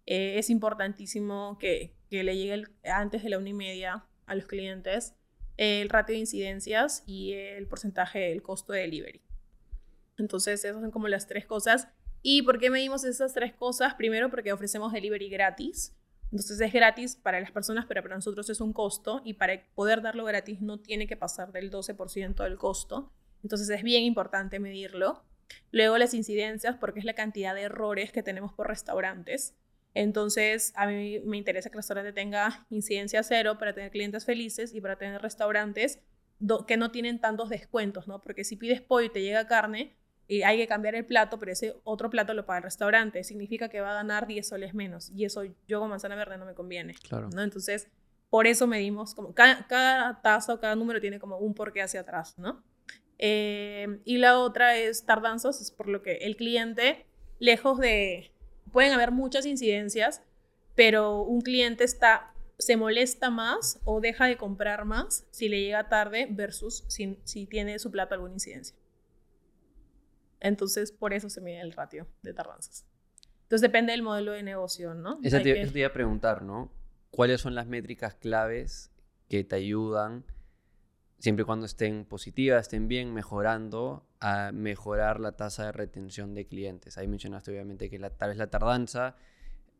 Eh, es importantísimo que, que le llegue el- antes de la una y media a los clientes el ratio de incidencias y el porcentaje del costo de delivery. Entonces, esas son como las tres cosas. ¿Y por qué medimos esas tres cosas? Primero, porque ofrecemos delivery gratis. Entonces, es gratis para las personas, pero para nosotros es un costo. Y para poder darlo gratis no tiene que pasar del 12% del costo. Entonces, es bien importante medirlo. Luego, las incidencias, porque es la cantidad de errores que tenemos por restaurantes. Entonces, a mí me interesa que el restaurante tenga incidencia cero para tener clientes felices y para tener restaurantes que no tienen tantos descuentos, ¿no? Porque si pides pollo y te llega carne, y hay que cambiar el plato, pero ese otro plato lo paga el restaurante. Significa que va a ganar 10 soles menos. Y eso yo con manzana verde no me conviene. Claro. ¿no? Entonces, por eso medimos como cada, cada taza o cada número tiene como un porqué hacia atrás, ¿no? Eh, y la otra es tardanzas, es por lo que el cliente, lejos de, pueden haber muchas incidencias, pero un cliente está, se molesta más o deja de comprar más si le llega tarde versus si, si tiene su plato alguna incidencia. Entonces, por eso se mide el ratio de tardanzas. Entonces, depende del modelo de negocio, ¿no? Hay te, que- eso te iba a preguntar, ¿no? ¿Cuáles son las métricas claves que te ayudan, siempre y cuando estén positivas, estén bien, mejorando, a mejorar la tasa de retención de clientes? Ahí mencionaste obviamente que la, tal vez la tardanza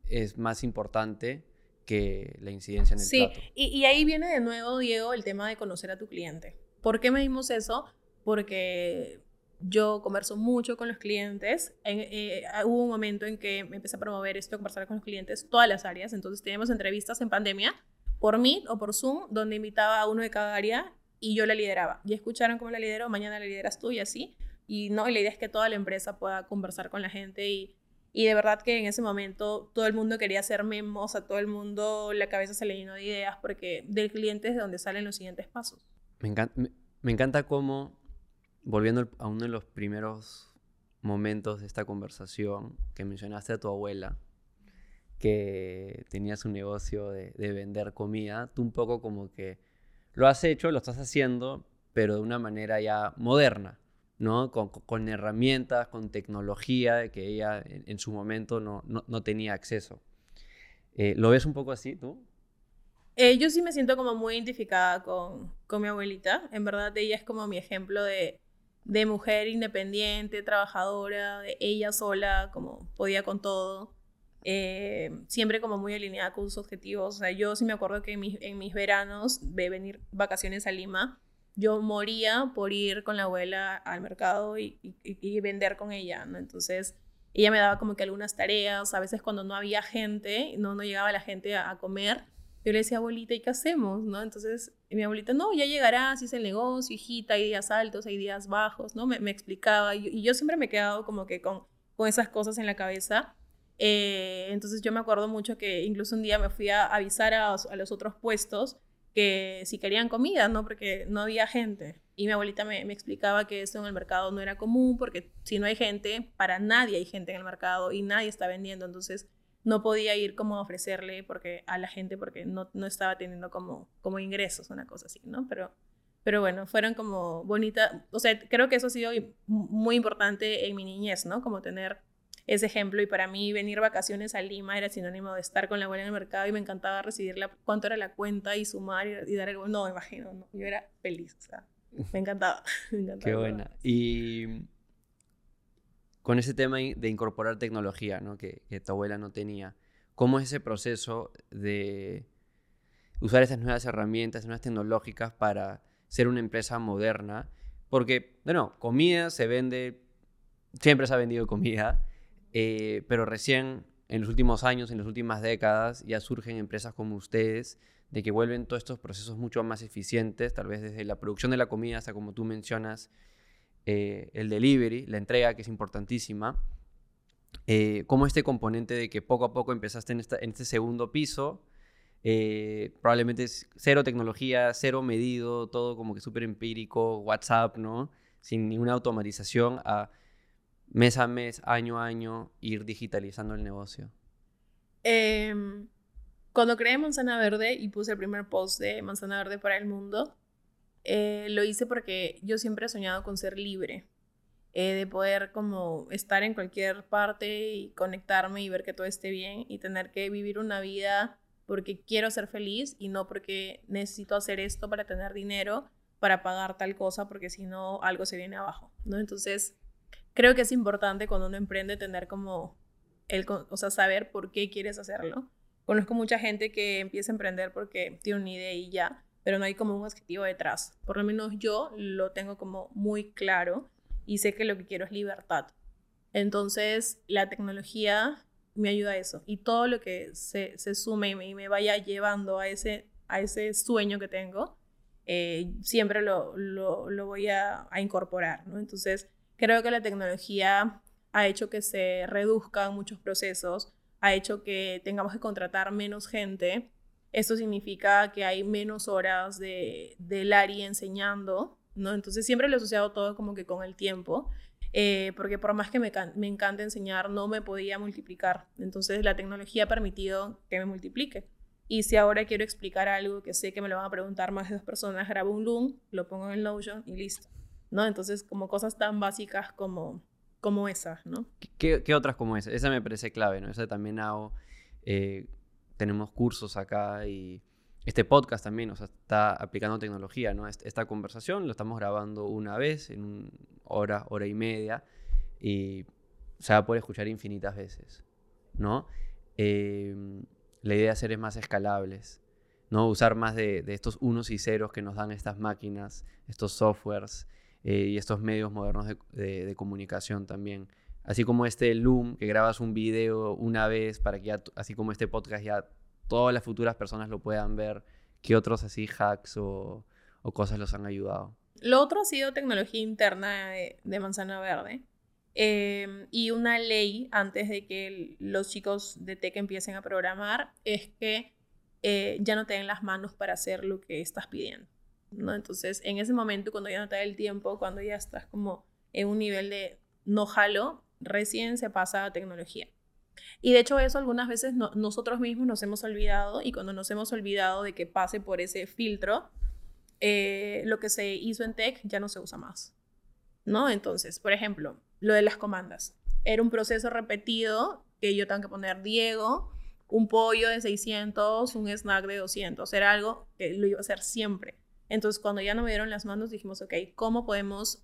es más importante que la incidencia en el Sí, plato. y, y ahí viene de nuevo, Diego, el tema de conocer a tu cliente. ¿Por qué medimos eso? Porque yo converso mucho con los clientes. En- eh, hubo un momento en que me empecé a promover esto, conversar con los clientes, todas las áreas. Entonces teníamos entrevistas en pandemia, por Meet o por Zoom, donde invitaba a uno de cada área y yo la lideraba. Ya escucharon cómo la lidero, mañana la lideras tú y así. Y no, y la idea es que toda la empresa pueda conversar con la gente y, y de verdad que en ese momento todo el mundo quería hacer memos, a todo el mundo la cabeza se le llenó de ideas porque del cliente es de donde salen los siguientes pasos. Me encanta, me, encanta cómo, volviendo a uno de los primeros momentos de esta conversación, que mencionaste a tu abuela, que tenía su negocio de, de vender comida, tú un poco como que lo has hecho, lo estás haciendo, pero de una manera ya moderna, ¿no? Con, herramientas, con tecnología que ella en, su momento no, no- no tenía acceso. Eh, ¿Lo ves un poco así tú? Eh, yo sí me siento como muy identificada con, con mi abuelita. En verdad, ella es como mi ejemplo de, de mujer independiente, trabajadora, de ella sola, como podía con todo. Eh, siempre como muy alineada con sus objetivos. O sea, yo sí me acuerdo que en mis, en mis veranos de venir vacaciones a Lima, yo moría por ir con la abuela al mercado y, y- vender con ella, ¿no? Entonces, ella me daba como que algunas tareas, a veces cuando no había gente, no, no llegaba la gente a, comer, yo le decía, abuelita, ¿y qué hacemos? ¿no? Entonces, mi abuelita, no, ya llegará, así es el negocio, hijita, hay días altos, hay días bajos, ¿no? Me, me explicaba, y, y yo siempre me he quedado como que con, con esas cosas en la cabeza. Eh, entonces yo me acuerdo mucho que incluso un día me fui a avisar a, los otros puestos que si querían comida, ¿no? Porque no había gente. Y mi abuelita me, explicaba que eso en el mercado no era común, porque si no hay gente, para nadie hay gente en el mercado y nadie está vendiendo. Entonces no podía ir como a ofrecerle porque, a la gente porque no, no estaba teniendo como, como ingresos, una cosa así, ¿no? Pero, pero bueno, fueron como bonitas, o sea, creo que eso ha sido muy importante en mi niñez, ¿no? Como tener ese ejemplo y para mí venir vacaciones a Lima era sinónimo de estar con la abuela en el mercado y me encantaba recibir la, cuánto era la cuenta y sumar y, y dar el... No, imagino, no, yo era feliz, me encantaba. Qué buena. Y con ese tema de incorporar tecnología, ¿no? Que, que tu abuela no tenía, ¿cómo es ese proceso de usar esas nuevas herramientas, nuevas tecnológicas para ser una empresa moderna? Porque, bueno, comida se vende, siempre se ha vendido comida, eh, pero recién en los últimos años, en las últimas décadas, ya surgen empresas como ustedes de que vuelven todos estos procesos mucho más eficientes, tal vez desde la producción de la comida hasta como tú mencionas, eh, el delivery, la entrega, que es importantísima. Eh, como este componente de que poco a poco empezaste en, esta- en este segundo piso, eh, probablemente es cero tecnología, cero medido, todo como que súper empírico, WhatsApp, ¿no? Sin ninguna automatización, a mes a mes, año a año, ir digitalizando el negocio. Em, cuando creé Manzana Verde y puse el primer post de Manzana Verde para el mundo, eh, lo hice porque yo siempre he soñado con ser libre, eh, de poder como estar en cualquier parte y conectarme y ver que todo esté bien y tener que vivir una vida porque quiero ser feliz y no porque necesito hacer esto para tener dinero, para pagar tal cosa, porque si no algo se viene abajo, ¿no? Entonces, creo que es importante cuando uno emprende tener como el, o sea, saber por qué quieres hacerlo. Conozco mucha gente que empieza a emprender porque tiene una idea y ya, pero no hay como un objetivo detrás. Por lo menos yo lo tengo como muy claro y sé que lo que quiero es libertad. Entonces, la tecnología me ayuda a eso y todo lo que se, se sume y me, y me vaya llevando a ese, a ese sueño que tengo, eh, siempre lo, lo, lo voy a, a incorporar, ¿no? Entonces, Creo que la tecnología ha hecho que se reduzcan muchos procesos, ha hecho que tengamos que contratar menos gente. Esto significa que hay menos horas de, ARI enseñando, ¿no? Entonces siempre lo he asociado todo como que con el tiempo. Eh, porque por más que me, me encanta enseñar, no me podía multiplicar. Entonces la tecnología ha permitido que me multiplique. Y si ahora quiero explicar algo que sé que me lo van a preguntar más de dos personas, grabo un Loom, lo pongo en Notion y listo. ¿No? Entonces, como cosas tan básicas como, como esas, ¿no? ¿Qué, ¿Qué, otras como esa? Esa me parece clave, ¿no? Esa también hago. Eh, tenemos cursos acá y este podcast también, o sea, está aplicando tecnología, ¿no? Esta conversación lo estamos grabando una vez, en una hora, hora y media, y se va a poder escuchar infinitas veces, ¿no? Em, la idea es ser más escalables, ¿no? Usar más de, estos unos y ceros que nos dan estas máquinas, estos softwares eh, y estos medios modernos de, de, comunicación también. Así como este Loom, que grabas un video una vez para que así como este podcast ya todas las futuras personas lo puedan ver, qué otros así hacks o, cosas los han ayudado. Lo otro ha sido tecnología interna de, Manzana Verde. Em, y una ley antes de que los chicos de tech empiecen a programar es que eh, ya no te las manos para hacer lo que estás pidiendo. ¿No? Entonces, en ese momento, cuando ya no te da el tiempo, cuando ya estás como en un nivel de no jalo, recién se pasa a tecnología. Y de hecho eso algunas veces nosotros mismos nos hemos olvidado y cuando nos hemos olvidado de que pase por ese filtro, eh, lo que se hizo en tech ya no se usa más. ¿No? Entonces, por ejemplo, lo de las comandas. Era un proceso repetido que yo tengo que poner Diego, un pollo de 600, un snack de 200. Era algo que lo iba a hacer siempre. Entonces, cuando ya no me dieron las manos, dijimos, ok, ¿cómo podemos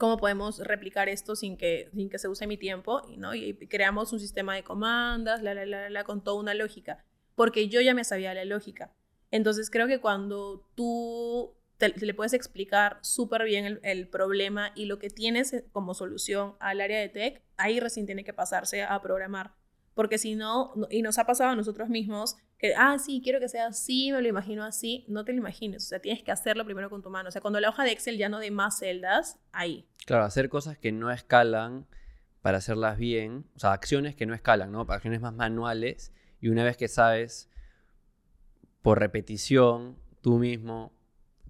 cómo podemos replicar esto sin que, sin que se use mi tiempo, ¿no? Y creamos un sistema de comandas, la, la, la, la, con toda una lógica, porque yo ya me sabía la lógica. Entonces creo que cuando tú le puedes explicar súper bien el, el, problema y lo que tienes como solución al área de tech, ahí recién tiene que pasarse a programar. Porque si no, y nos ha pasado a nosotros mismos, que, ah, sí, quiero que sea así, me lo imagino así, no te lo imagines, o sea, tienes que hacerlo primero con tu mano. O sea, cuando la hoja de Excel ya no de más celdas, ahí. Claro, hacer cosas que no escalan para hacerlas bien, o sea, acciones que no escalan, ¿no? Acciones más manuales, y una vez que sabes por repetición, tú mismo,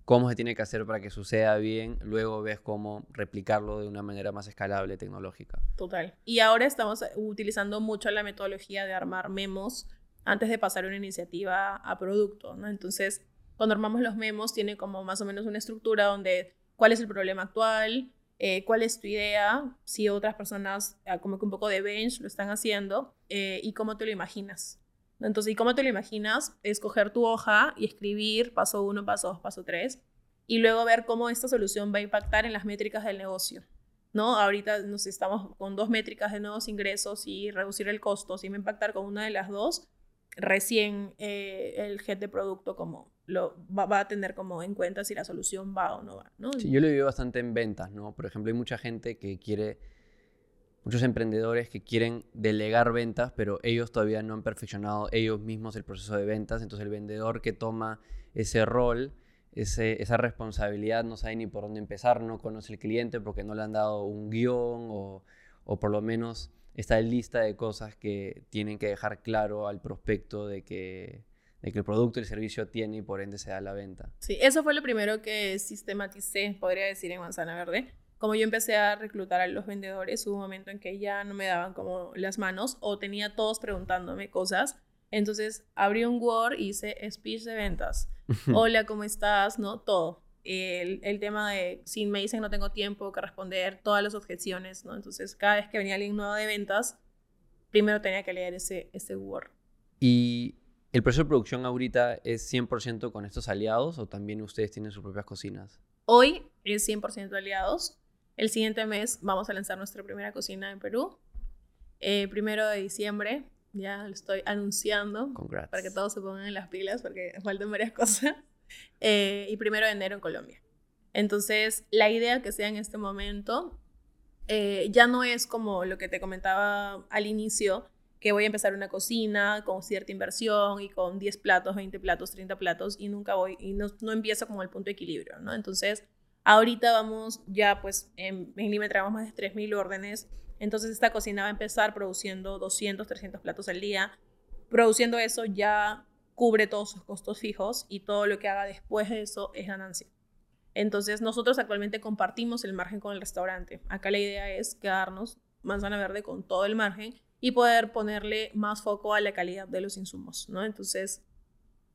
cómo se tiene que hacer para que suceda bien, luego ves cómo replicarlo de una manera más escalable tecnológica. Total. Y ahora estamos utilizando mucho la metodología de armar memos antes de pasar una iniciativa a producto, ¿no? Entonces, cuando armamos los memos, tiene como más o menos una estructura donde cuál es el problema actual, eh, cuál es tu idea, si otras personas, ah, como que un poco de bench, lo están haciendo, eh, y cómo te lo imaginas. Entonces, ¿y cómo te lo imaginas? Escoger tu hoja y escribir paso uno, paso dos, paso tres, y luego ver cómo esta solución va a impactar en las métricas del negocio. ¿no? Ahorita nos estamos con dos métricas de nuevos ingresos y reducir el costo. Si va a impactar con una de las dos, recién eh, el head de producto como lo va, a tener como en cuenta si la solución va o no va, ¿no? Sí, yo lo vivo bastante en ventas, ¿no? Por ejemplo, hay mucha gente que quiere muchos emprendedores que quieren delegar ventas, pero ellos todavía no han perfeccionado ellos mismos el proceso de ventas. Entonces el vendedor que toma ese rol, ese, esa responsabilidad, no sabe ni por dónde empezar, no conoce el cliente porque no le han dado un guion o, o por lo menos esta lista de cosas que tienen que dejar claro al prospecto de que, de que el producto y el servicio tiene y por ende se da la venta. Sí, eso fue lo primero que sistematicé, podría decir, en Manzana Verde como yo empecé a reclutar a los vendedores, hubo un momento en que ya no me daban como las manos o tenía todos preguntándome cosas. Entonces abrí un Word y hice speech de ventas. Hola, ¿cómo estás? ¿No? Todo. El, el, tema de si me dicen no tengo tiempo que responder, todas las objeciones, ¿no? Entonces cada vez que venía alguien nuevo de ventas, primero tenía que leer ese, ese Word. ¿Y el proceso de producción ahorita es 100% con estos aliados o también ustedes tienen sus propias cocinas? Hoy es 100% aliados. El siguiente mes vamos a lanzar nuestra primera cocina en Perú. Eh, primero de diciembre, ya lo estoy anunciando para que todos se pongan en las pilas porque faltan varias cosas. Eh, y primero de enero en Colombia. Entonces, la idea que sea en este momento eh, ya no es como lo que te comentaba al inicio, que voy a empezar una cocina con cierta inversión y con 10 platos, 20 platos, 30 platos y nunca voy, y no, no empiezo como el punto de equilibrio, ¿no? Entonces, Ahorita vamos ya, pues en, en Lima traemos más de 3.000 órdenes. Entonces esta cocina va a empezar produciendo 200, 300 platos al día. Produciendo eso ya cubre todos sus costos fijos y todo lo que haga después de eso es ganancia. Entonces nosotros actualmente compartimos el margen con el restaurante. Acá la idea es quedarnos manzana verde con todo el margen y poder ponerle más foco a la calidad de los insumos, ¿no? Entonces,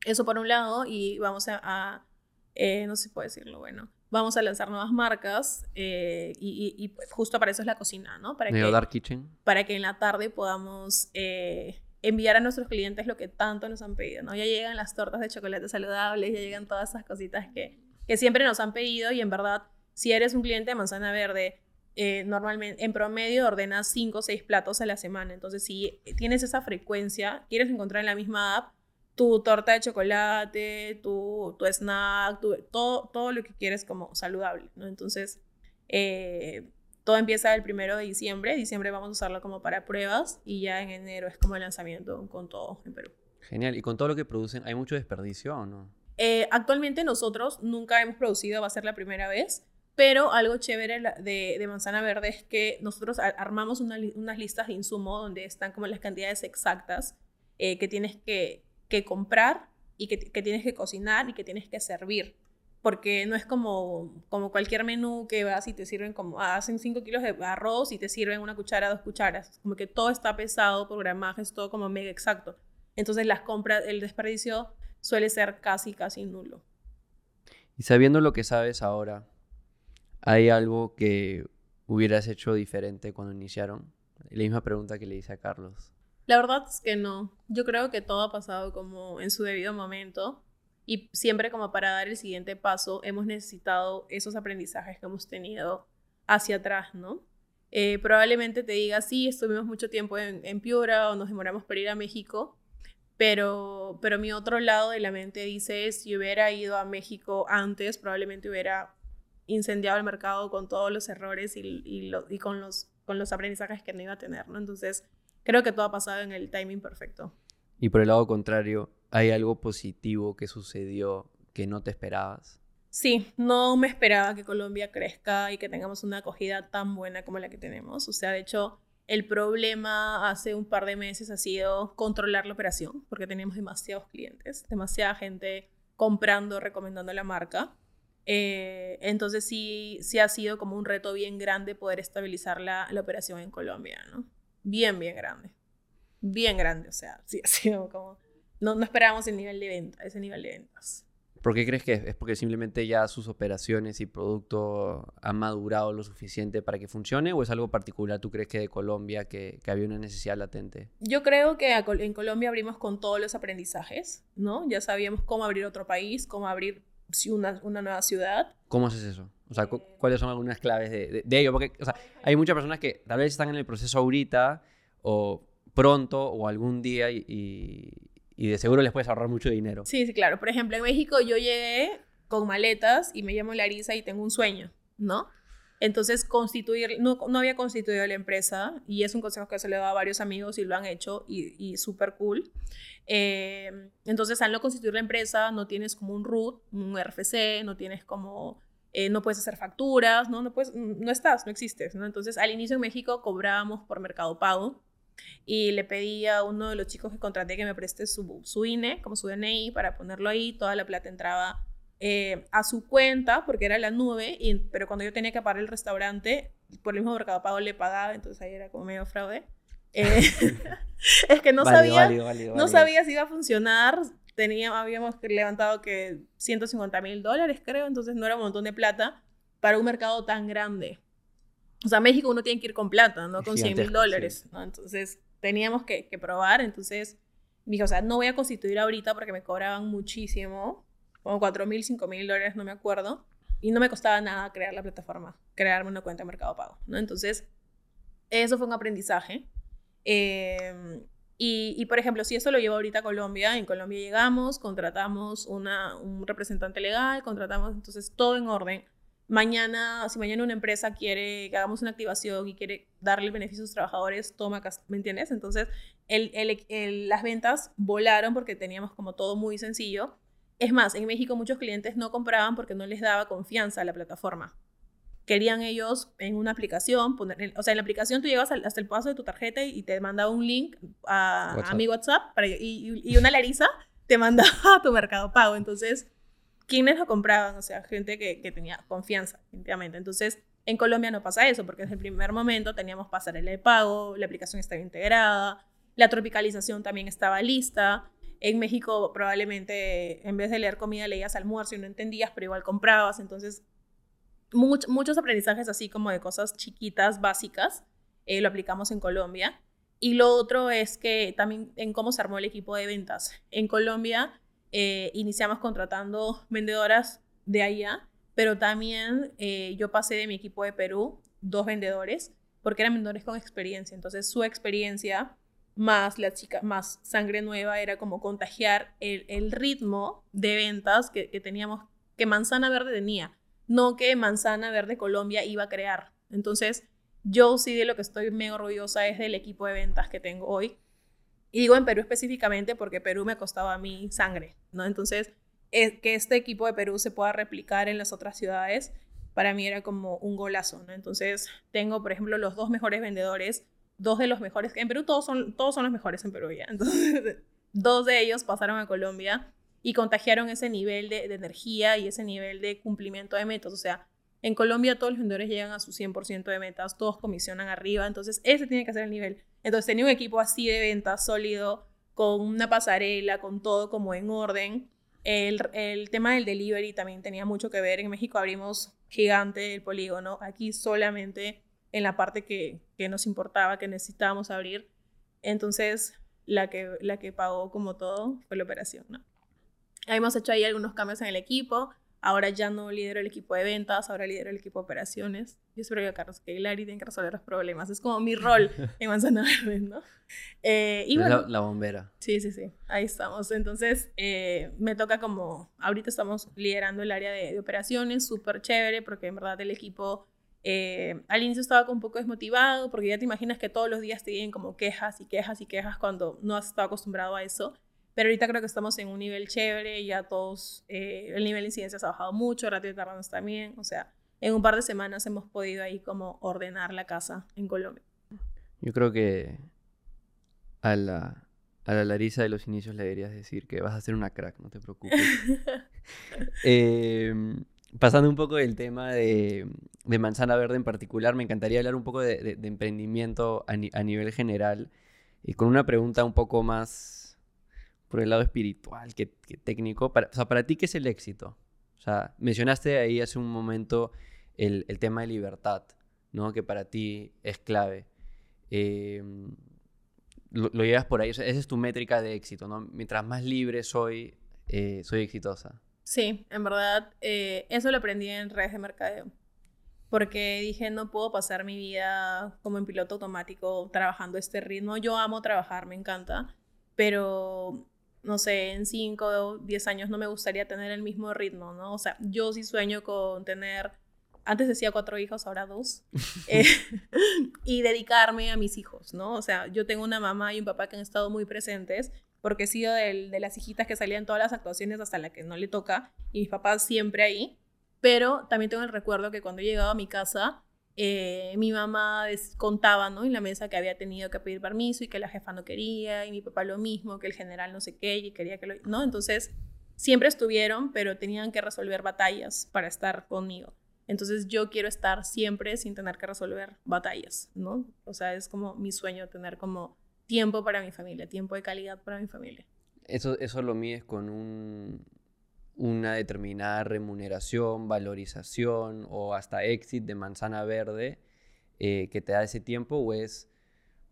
eso por un lado y vamos a, eh, no sé si puedo decirlo, bueno, vamos a lanzar nuevas marcas eh, y, pues, justo para eso es la cocina, ¿no? Para Neo que, Dark Kitchen. Para que en la tarde podamos eh, enviar a nuestros clientes lo que tanto nos han pedido, ¿no? Ya llegan las tortas de chocolate saludables, ya llegan todas esas cositas que, que siempre nos han pedido y en verdad, si eres un cliente de manzana verde, eh, normalmente, en promedio, ordenas 5 o 6 platos a la semana. Entonces, si tienes esa frecuencia, quieres encontrar en la misma app tu torta de chocolate, tu, tu snack, todo, todo lo que quieres como saludable, ¿no? Entonces, eh, todo empieza el primero de diciembre. Diciembre vamos a usarlo como para pruebas y ya en enero es como el lanzamiento con todo en Perú. Genial. ¿Y con todo lo que producen, hay mucho desperdicio o no? Eh, actualmente nosotros nunca hemos producido, va a ser la primera vez. Pero algo chévere de, Manzana Verde es que nosotros armamos unas listas de insumo donde están como las cantidades exactas eh, que tienes que, comprar y que, tienes que cocinar y que tienes que servir. Porque no es como, como cualquier menú que vas y te sirven como, ah, hacen 5 kilos de arroz y te sirven una cuchara, dos cucharas. Como que todo está pesado por gramajes, todo como mega exacto. Entonces las compras, el desperdicio suele ser casi, casi nulo. Y sabiendo lo que sabes ahora, ¿Hay algo que hubieras hecho diferente cuando iniciaron? La misma pregunta que le hice a Carlos. La verdad es que no. Yo creo que todo ha pasado como en su debido momento y siempre como para dar el siguiente paso hemos necesitado esos aprendizajes que hemos tenido hacia atrás, ¿no? Eh, probablemente te diga, sí, estuvimos mucho tiempo en, en, Piura o nos demoramos para ir a México, pero, pero mi otro lado de la mente dice, si hubiera ido a México antes, probablemente hubiera incendiado el mercado con todos los errores y, y, con, los, con los aprendizajes que no iba a tener, ¿no? Entonces, creo que todo ha pasado en el timing perfecto. Y por el lado contrario, ¿hay algo positivo que sucedió que no te esperabas? Sí, no me esperaba que Colombia crezca y que tengamos una acogida tan buena como la que tenemos. O sea, de hecho, el problema hace un par de meses ha sido controlar la operación, porque teníamos demasiados clientes, demasiada gente comprando, recomendando la marca. Eh, entonces sí, sí ha sido como un reto bien grande poder estabilizar la, operación en Colombia, ¿no? Bien, bien grande. Bien grande, o sea, sí ha sido como... No, no esperábamos el nivel de venta, ese nivel de ventas. ¿Por qué crees que es? ¿Es porque simplemente ya sus operaciones y producto han madurado lo suficiente para que funcione o es algo particular tú crees que de Colombia que, que había una necesidad latente? Yo creo que en Colombia abrimos con todos los aprendizajes, ¿no? Ya sabíamos cómo abrir otro país, cómo abrir una, una nueva ciudad. ¿Cómo haces eso? O sea, ¿cuáles son algunas claves de, de, ello? Porque, o sea, hay muchas personas que tal vez están en el proceso ahorita o pronto o algún día y, y, de seguro les puedes ahorrar mucho dinero. Sí, sí, claro. Por ejemplo, en México yo llegué con maletas y me llamo Larisa y tengo un sueño, ¿no? Entonces, constituir, no, no había constituido la empresa y es un consejo que se le da a varios amigos y lo han hecho y, y súper cool. Eh, entonces, al no constituir la empresa, no tienes como un root, un RFC, no tienes como, eh, no puedes hacer facturas, ¿no? No, puedes, no estás, no existes, ¿no? Entonces, al inicio en México cobrábamos por Mercado Pago y le pedí a uno de los chicos que contraté que me preste su, su INE, como su DNI, para ponerlo ahí, toda la plata entraba eh, a su cuenta, porque era la nube, y, pero cuando yo tenía que pagar el restaurante, por el mismo mercado pago le pagaba, entonces ahí era como medio fraude. Eh, es que no, sabía, no sabía si iba a funcionar. Tenía, habíamos levantado que 150 mil dólares, creo, entonces no era un montón de plata para un mercado tan grande. O sea, México uno tiene que ir con plata, no con 100 mil dólares. ¿no? Entonces teníamos que, que probar. Entonces dije, o sea, no voy a constituir ahorita porque me cobraban muchísimo como 4 mil, 5 mil dólares, no me acuerdo. Y no me costaba nada crear la plataforma, crearme una cuenta de Mercado Pago, ¿no? Entonces, eso fue un aprendizaje. Em, y, y, por ejemplo, si eso lo llevo ahorita a Colombia, en Colombia llegamos, contratamos una, un representante legal, contratamos entonces todo en orden. Mañana, si mañana una empresa quiere que hagamos una activación y quiere darle beneficios a sus trabajadores, toma, ¿me entiendes? Entonces, el, el, las ventas volaron porque teníamos como todo muy sencillo Es más, en México muchos clientes no compraban porque no les daba confianza a la plataforma. Querían ellos en una aplicación, poner, o sea, en la aplicación tú llegas hasta el paso de tu tarjeta y te mandaba un link a, a mi WhatsApp para, y, y, una Larisa te mandaba a tu mercado pago. Entonces, ¿quiénes lo compraban? O sea, gente que, que tenía confianza, definitivamente. Entonces, en Colombia no pasa eso, porque desde el primer momento teníamos pasarela de pago, la aplicación estaba integrada, la tropicalización también estaba lista. En México probablemente en vez de leer comida leías almuerzo y no entendías, pero igual comprabas. Entonces, muchos aprendizajes así como de cosas chiquitas, básicas, eh, lo aplicamos en Colombia. Y lo otro es que también en cómo se armó el equipo de ventas. En Colombia eh, iniciamos contratando vendedoras de allá, pero también eh, yo pasé de mi equipo de Perú dos vendedores, porque eran vendedores con experiencia. Entonces su experiencia más la chica, más sangre nueva era como contagiar el, ritmo de ventas que, que teníamos, que Manzana Verde tenía no que Manzana Verde Colombia iba a crear. Entonces, yo sí de lo que estoy mega orgullosa es del equipo de ventas que tengo hoy. Y digo en Perú específicamente porque Perú me ha costado a mí sangre, ¿no? Entonces, es, que este equipo de Perú se pueda replicar en las otras ciudades, para mí era como un golazo, ¿no? Entonces, tengo, por ejemplo, los dos mejores vendedores, dos de los mejores, en Perú todos son, todos son los mejores en Perú ya. Entonces, dos de ellos pasaron a Colombia y contagiaron ese nivel de, energía y ese nivel de cumplimiento de metas. O sea, en Colombia todos los vendedores llegan a su 100% de metas, todos comisionan arriba, entonces ese tiene que ser el nivel. Entonces tenía un equipo así de ventas sólido, con una pasarela, con todo como en orden. El, el, tema del delivery también tenía mucho que ver. En México abrimos gigante el polígono, aquí solamente en la parte que, que nos importaba, que necesitábamos abrir. Entonces, la que, la que pagó como todo fue la operación, ¿no? Hemos hecho ahí algunos cambios en el equipo. Ahora ya no lidero el equipo de ventas, ahora lidero el equipo de operaciones. Yo espero que Carlos Hilary tenga que resolver los problemas. Es como mi rol en Manzana Verde, ¿no? Eh, y bueno, la, bombera. Sí, sí, sí. Ahí estamos. Entonces, eh, me toca como... Ahorita estamos liderando el área de, operaciones, súper chévere, porque en verdad el equipo... Eh, al inicio estaba un poco desmotivado, porque ya te imaginas que todos los días te vienen como quejas y quejas y quejas cuando no has estado acostumbrado a eso. Pero ahorita creo que estamos en un nivel chévere, ya todos, eh, el nivel de incidencia ha bajado mucho, ratio de tardanos también, o sea, en un par de semanas hemos podido ahí como ordenar la casa en Colombia. Yo creo que a la, a la Larisa de los inicios le deberías decir que vas a ser una crack, no te preocupes. Em, pasando un poco del tema de, de, Manzana Verde en particular, me encantaría hablar un poco de, de, emprendimiento a, a, nivel general y con una pregunta un poco más por el lado espiritual que, técnico. Para, o sea, para ti, ¿qué es el éxito? O sea, mencionaste ahí hace un momento el, tema de libertad, ¿no? Que para ti es clave. Em, lo, llevas por ahí, esa es tu métrica de éxito, ¿no? Mientras más libre soy, eh, soy exitosa. Sí, en verdad, eh, eso lo aprendí en redes de mercadeo. Porque dije, no puedo pasar mi vida como en piloto automático trabajando este ritmo. Yo amo trabajar, me encanta, pero no sé, en 5 o 10 años no me gustaría tener el mismo ritmo, ¿no? O sea, yo sí sueño con tener, antes decía cuatro hijos, ahora dos, eh, y dedicarme a mis hijos, ¿no? O sea, yo tengo una mamá y un papá que han estado muy presentes, porque he sido de, de las hijitas que salían todas las actuaciones hasta la que no le toca, y mis papás siempre ahí, pero también tengo el recuerdo que cuando he llegado a mi casa, eh, mi mamá contaba ¿no? en la mesa que había tenido que pedir permiso y que la jefa no quería, y mi papá lo mismo, que el general no sé qué, y quería que lo... ¿no? Entonces, siempre estuvieron, pero tenían que resolver batallas para estar conmigo. Entonces, yo quiero estar siempre sin tener que resolver batallas, ¿no? O sea, es como mi sueño tener como tiempo para mi familia, tiempo de calidad para mi familia. Eso, eso lo mides con un, una determinada remuneración, valorización o hasta exit de manzana verde eh, que te da ese tiempo o es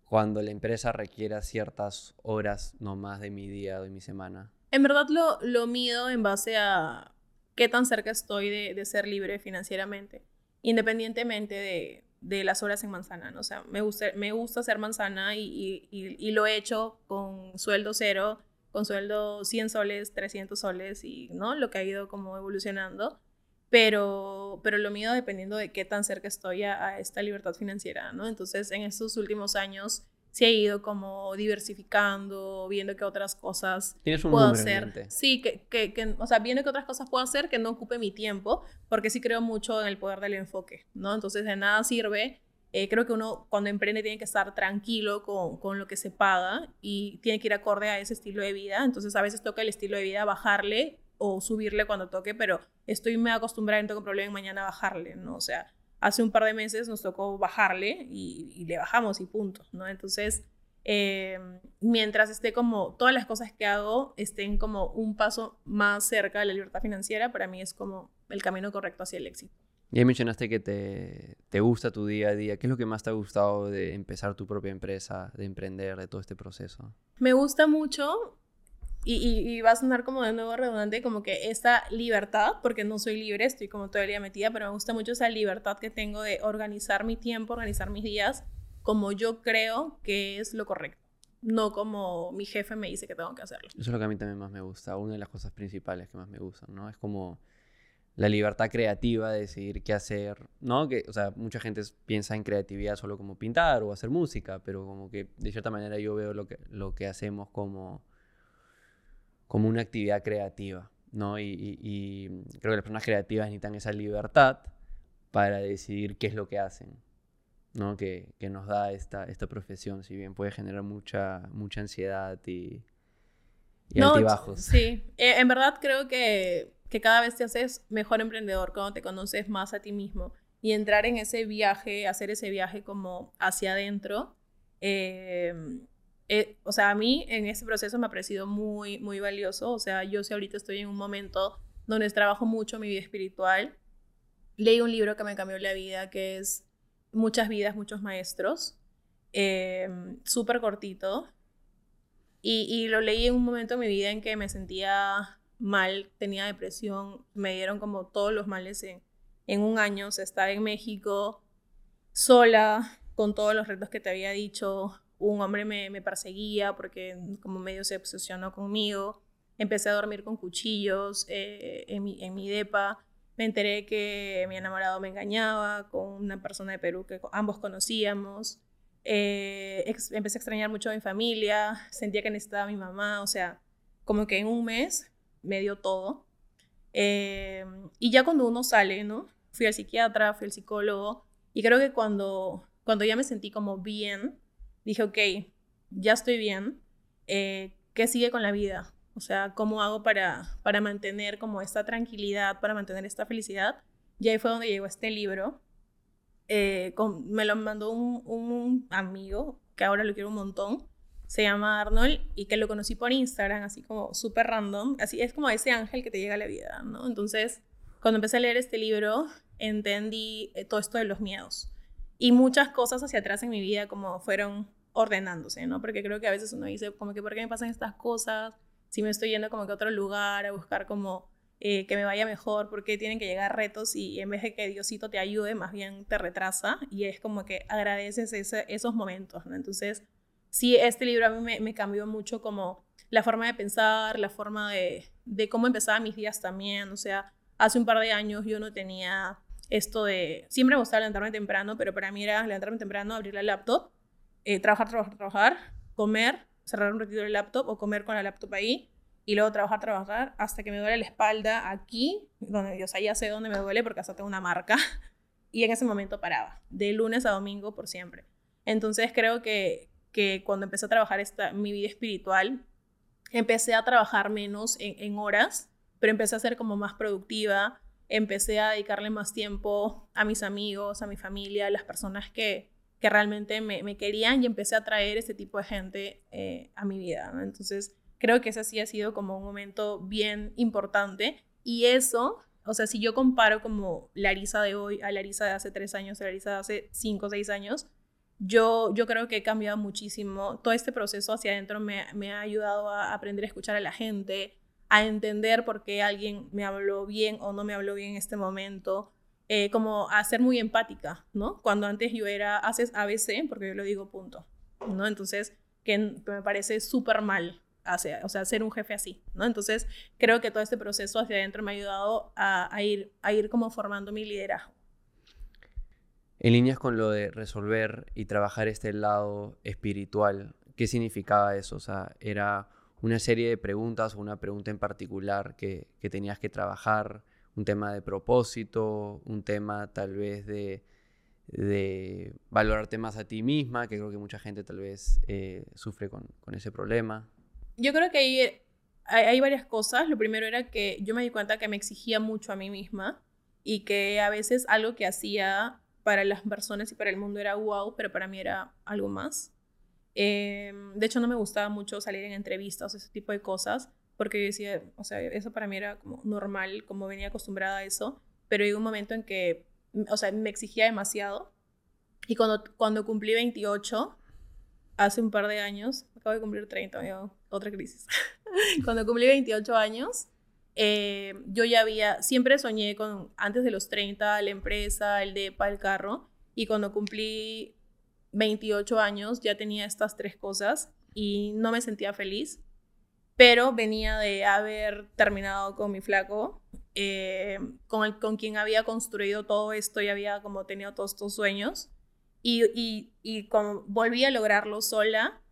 cuando la empresa requiera ciertas horas no más de mi día o de mi semana? En verdad lo, lo mido en base a qué tan cerca estoy de, ser libre financieramente, independientemente de, de, las horas en manzana. ¿no? O sea, me gusta, me gusta hacer manzana y, y, y lo he hecho con sueldo cero con sueldo 100 soles, 300 soles y, ¿no? Lo que ha ido como evolucionando. Pero, pero lo mío dependiendo de qué tan cerca estoy a, esta libertad financiera, ¿no? Entonces, en estos últimos años sí he ido como diversificando, viendo que otras cosas Tienes un puedo hacer. Sí, que, que, que, o sea, viendo que otras cosas puedo hacer que no ocupe mi tiempo, porque sí creo mucho en el poder del enfoque, ¿no? Entonces de nada sirve. Eh, creo que uno cuando emprende tiene que estar tranquilo con, con lo que se paga y tiene que ir acorde a ese estilo de vida. Entonces a veces toca el estilo de vida bajarle o subirle cuando toque, pero estoy me acostumbrada, no tengo problema en mañana bajarle, ¿no? O sea, hace un par de meses nos tocó bajarle y, y le bajamos y punto, ¿no? Entonces, eh, mientras esté como todas las cosas que hago estén como un paso más cerca de la libertad financiera, para mí es como el camino correcto hacia el éxito. Y ahí mencionaste que te, te gusta tu día a día. ¿Qué es lo que más te ha gustado de empezar tu propia empresa, de emprender, de todo este proceso? Me gusta mucho y, y, y, va a sonar como de nuevo redundante, como que esta libertad, porque no soy libre, estoy como todo el día metida, pero me gusta mucho esa libertad que tengo de organizar mi tiempo, organizar mis días como yo creo que es lo correcto, no como mi jefe me dice que tengo que hacerlo. Eso es lo que a mí también más me gusta, una de las cosas principales que más me gustan, ¿no? Es como la libertad creativa de decidir qué hacer, ¿no? Que, o sea, mucha gente piensa en creatividad solo como pintar o hacer música, pero como que de cierta manera yo veo lo que, lo que hacemos como como una actividad creativa, ¿no? Y, y, y, creo que las personas creativas necesitan esa libertad para decidir qué es lo que hacen, ¿no? Que, que nos da esta, esta profesión, si bien puede generar mucha, mucha ansiedad y, y no, altibajos. Sí, eh, en verdad creo que, que cada vez te haces mejor emprendedor cuando te conoces más a ti mismo y entrar en ese viaje, hacer ese viaje como hacia adentro. Eh, eh, o sea, a mí en ese proceso me ha parecido muy, muy valioso. O sea, yo sí ahorita estoy en un momento donde trabajo mucho mi vida espiritual. Leí un libro que me cambió la vida, que es Muchas vidas, muchos maestros. Eh, Súper cortito. Y, y lo leí en un momento de mi vida en que me sentía mal, tenía depresión, me dieron como todos los males en, en un año. O sea, estaba en México sola, con todos los retos que te había dicho, un hombre me, me, perseguía porque como medio se obsesionó conmigo. Empecé a dormir con cuchillos eh, en, mi, en mi depa. Me enteré que mi enamorado me engañaba con una persona de Perú que ambos conocíamos. Eh, empecé a extrañar mucho a mi familia. Sentía que necesitaba a mi mamá. O sea, como que en un mes me dio todo. Eh, y ya cuando uno sale, ¿no? Fui al psiquiatra, fui al psicólogo. Y creo que cuando, cuando ya me sentí como bien, dije, ok, ya estoy bien, eh, ¿qué sigue con la vida? O sea, ¿cómo hago para, para mantener como esta tranquilidad, para mantener esta felicidad? Y ahí fue donde llegó este libro. Eh, me lo mandó un, un, amigo, que ahora lo quiero un montón, se llama Arnold, y que lo conocí por Instagram, así como súper random. Así es como ese ángel que te llega a la vida, ¿no? Entonces, cuando empecé a leer este libro, entendí eh, todo esto de los miedos y muchas cosas hacia atrás en mi vida como fueron ordenándose, ¿no? Porque creo que a veces uno dice como que ¿por qué me pasan estas cosas? Si me estoy yendo como que a otro lugar a buscar como eh, que me vaya mejor, porque tienen que llegar retos y en vez de que Diosito te ayude, más bien te retrasa y es como que agradeces ese, esos momentos, ¿no? Entonces, sí, este libro a mí me, cambió mucho como la forma de pensar, la forma de, de cómo empezaba mis días también, o sea, hace un par de años yo no tenía esto de, siempre me gustaba levantarme temprano, pero para mí era levantarme temprano, abrir la laptop, eh, trabajar, trabajar, trabajar, comer, cerrar un ratito el laptop o comer con la laptop ahí y luego trabajar, trabajar hasta que me duele la espalda aquí, donde, o sea, ya sé dónde me duele porque hasta tengo una marca y en ese momento paraba, de lunes a domingo por siempre. Entonces creo que, que cuando empecé a trabajar esta, mi vida espiritual, empecé a trabajar menos en, horas, pero empecé a ser como más productiva, empecé a dedicarle más tiempo a mis amigos, a mi familia, a las personas que, que realmente me, me, querían y empecé a traer ese tipo de gente eh, a mi vida. Entonces, creo que ese sí ha sido como un momento bien importante y eso, o sea, si yo comparo como Larisa de hoy a Larisa de hace tres años, a Larisa de hace cinco o seis años, yo, yo creo que he cambiado muchísimo. Todo este proceso hacia adentro me, me ha ayudado a aprender a escuchar a la gente, a entender por qué alguien me habló bien o no me habló bien en este momento, eh, como a ser muy empática, ¿no? Cuando antes yo era, haces ABC, porque yo lo digo punto, ¿no? Entonces, que me parece súper mal, hacer, o sea, ser un jefe así, ¿no? Entonces, creo que todo este proceso hacia adentro me ha ayudado a, a ir, a ir como formando mi liderazgo. En líneas con lo de resolver y trabajar este lado espiritual, ¿qué significaba eso? O sea, era una serie de preguntas o una pregunta en particular que, que tenías que trabajar, un tema de propósito, un tema tal vez de, de valorarte más a ti misma, que creo que mucha gente tal vez eh, sufre con, con, ese problema. Yo creo que hay, hay, hay, varias cosas. Lo primero era que yo me di cuenta que me exigía mucho a mí misma y que a veces algo que hacía para las personas y para el mundo era wow, pero para mí era algo más. Eh, de hecho, no me gustaba mucho salir en entrevistas ese tipo de cosas, porque yo decía, o sea, eso para mí era como normal, como venía acostumbrada a eso, pero llegó un momento en que, o sea, me exigía demasiado. Y cuando, cuando cumplí 28, hace un par de años, acabo de cumplir 30, otra crisis. cuando cumplí 28 años, eh, yo ya había, siempre soñé con, antes de los 30, la empresa, el DEPA, el carro, y cuando cumplí 28 años ya tenía estas tres cosas y no me sentía feliz, pero venía de haber terminado con mi flaco, eh, con, el, con quien había construido todo esto y había como tenido todos estos sueños, y, y, y como volví a lograrlo sola,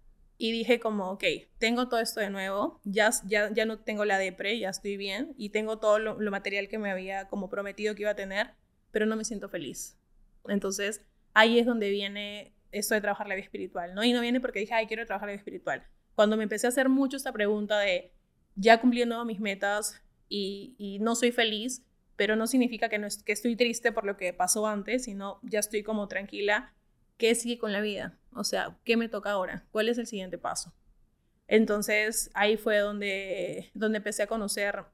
y dije como, ok, tengo todo esto de nuevo, ya, ya, ya no tengo la depre, ya estoy bien y tengo todo lo, lo, material que me había como prometido que iba a tener, pero no me siento feliz. Entonces, ahí es donde viene esto de trabajar la vida espiritual, ¿no? Y no viene porque dije, ay, quiero trabajar la vida espiritual. Cuando me empecé a hacer mucho esta pregunta de, ya cumpliendo mis metas y, y no soy feliz, pero no significa que, no es, que estoy triste por lo que pasó antes, sino ya estoy como tranquila ¿qué sigue con la vida? O sea, ¿qué me toca ahora? ¿Cuál es el siguiente paso? Entonces ahí fue donde, donde empecé a conocer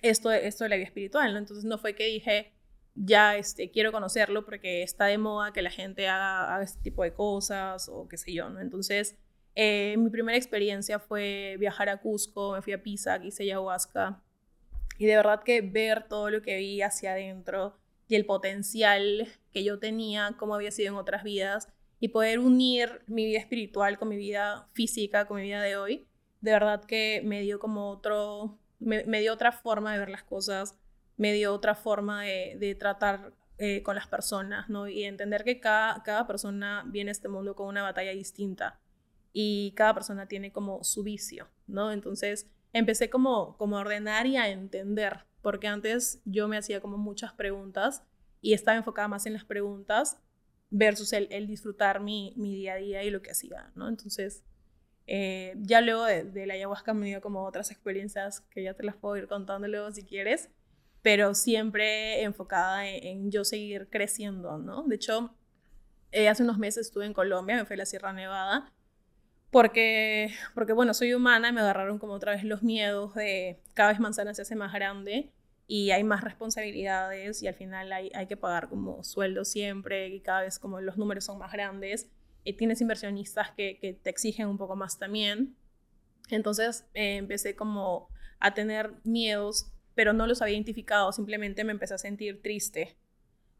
esto, esto de la vida espiritual. Entonces no fue que dije, ya este, quiero conocerlo porque está de moda que la gente haga, este tipo de cosas o qué sé yo, ¿no? Entonces eh, mi primera experiencia fue viajar a Cusco, me fui a Pisa, hice ayahuasca y de verdad que ver todo lo que vi hacia adentro, y el potencial que yo tenía, como había sido en otras vidas, y poder unir mi vida espiritual con mi vida física, con mi vida de hoy, de verdad que me dio como otro, me, dio otra forma de ver las cosas, me dio otra forma de, de tratar eh, con las personas, ¿no? Y entender que cada, cada persona viene a este mundo con una batalla distinta y cada persona tiene como su vicio, ¿no? Entonces empecé como, como a ordenar y a entender porque antes yo me hacía como muchas preguntas y estaba enfocada más en las preguntas versus el, disfrutar mi, mi, día a día y lo que hacía, ¿no? Entonces, eh, ya luego de, la ayahuasca me dio como otras experiencias que ya te las puedo ir contando luego si quieres, pero siempre enfocada en, yo seguir creciendo, ¿no? De hecho, eh, hace unos meses estuve en Colombia, me fui a la Sierra Nevada porque, porque bueno, soy humana y me agarraron como otra vez los miedos de cada vez manzana se hace más grande y hay más responsabilidades y al final hay, hay que pagar como sueldo siempre y cada vez como los números son más grandes y tienes inversionistas que, que te exigen un poco más también. Entonces eh, empecé como a tener miedos, pero no los había identificado, simplemente me empecé a sentir triste.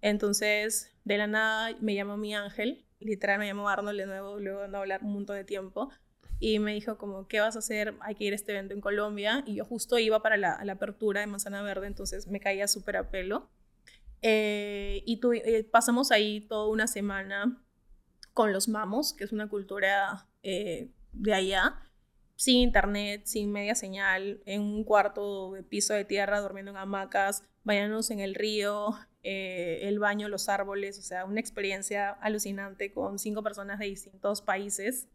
Entonces, de la nada me llamó mi ángel literal me llamó Arnold de nuevo, luego de hablar un montón de tiempo, y me dijo como, ¿qué vas a hacer? Hay que ir a este evento en Colombia, y yo justo iba para la, la apertura de Manzana Verde, entonces me caía súper a pelo. Eh, y tu, eh, pasamos ahí toda una semana con los mamos, que es una cultura eh, de allá, sin internet, sin media señal, en un cuarto de piso de tierra, durmiendo en hamacas, bañándonos en el río, eh, el baño, los árboles, o sea, una experiencia alucinante con cinco personas de distintos países.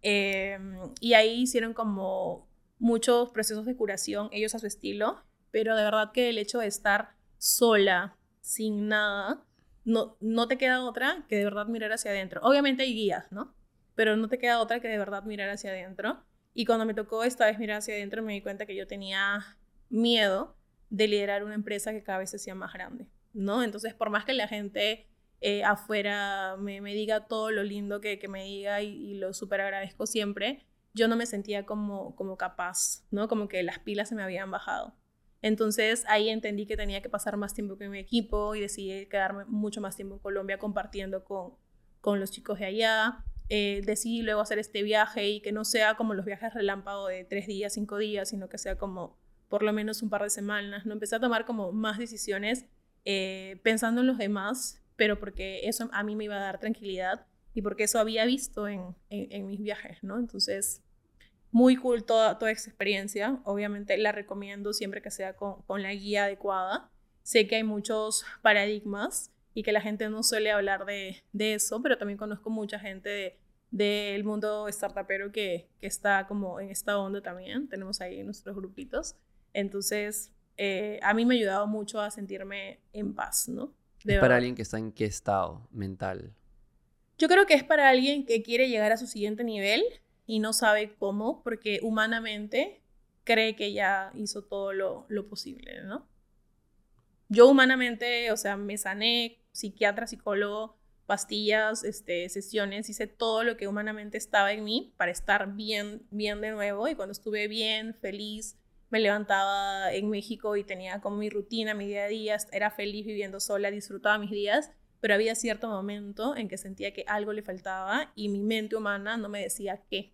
Em, y ahí hicieron como muchos procesos de curación, ellos a su estilo, pero de verdad que el hecho de estar sola, sin nada, no, no te queda otra que de verdad mirar hacia adentro. Obviamente hay guías, ¿no? Pero no te queda otra que de verdad mirar hacia adentro. Y cuando me tocó esta vez mirar hacia adentro, me di cuenta que yo tenía miedo de liderar una empresa que cada vez se más grande. ¿no? Entonces, por más que la gente eh, afuera me, me, diga todo lo lindo que, que me diga y, lo súper agradezco siempre, yo no me sentía como, como capaz, ¿no? Como que las pilas se me habían bajado. Entonces ahí entendí que tenía que pasar más tiempo con mi equipo y decidí quedarme mucho más tiempo en Colombia compartiendo con, con los chicos de allá. Eh, decidí luego hacer este viaje y que no sea como los viajes relámpago de tres días, cinco días, sino que sea como por lo menos un par de semanas. No empecé a tomar como más decisiones eh, pensando en los demás pero porque eso a mí me iba a dar tranquilidad y porque eso había visto en, en, mis viajes, ¿no? Entonces, muy cool toda, toda esa experiencia. Obviamente la recomiendo siempre que sea con, con la guía adecuada. Sé que hay muchos paradigmas y que la gente no suele hablar de, de eso, pero también conozco mucha gente del mundo startupero que, que está como en esta onda también. Tenemos ahí nuestros grupitos. Entonces, eh, a mí me ha ayudado mucho a sentirme en paz, ¿no? para alguien que está en qué estado mental. Yo creo que es para alguien que quiere llegar a su siguiente nivel y no sabe cómo, porque humanamente cree que ya hizo todo lo, lo posible, ¿no? Yo humanamente, o sea, me sané, psiquiatra, psicólogo, pastillas, este, sesiones, hice todo lo que humanamente estaba en mí para estar bien, bien de nuevo. Y cuando estuve bien, feliz, me levantaba en México y tenía como mi rutina, mi día a día, era feliz viviendo sola, disfrutaba mis días, pero había cierto momento en que sentía que algo le faltaba y mi mente humana no me decía qué.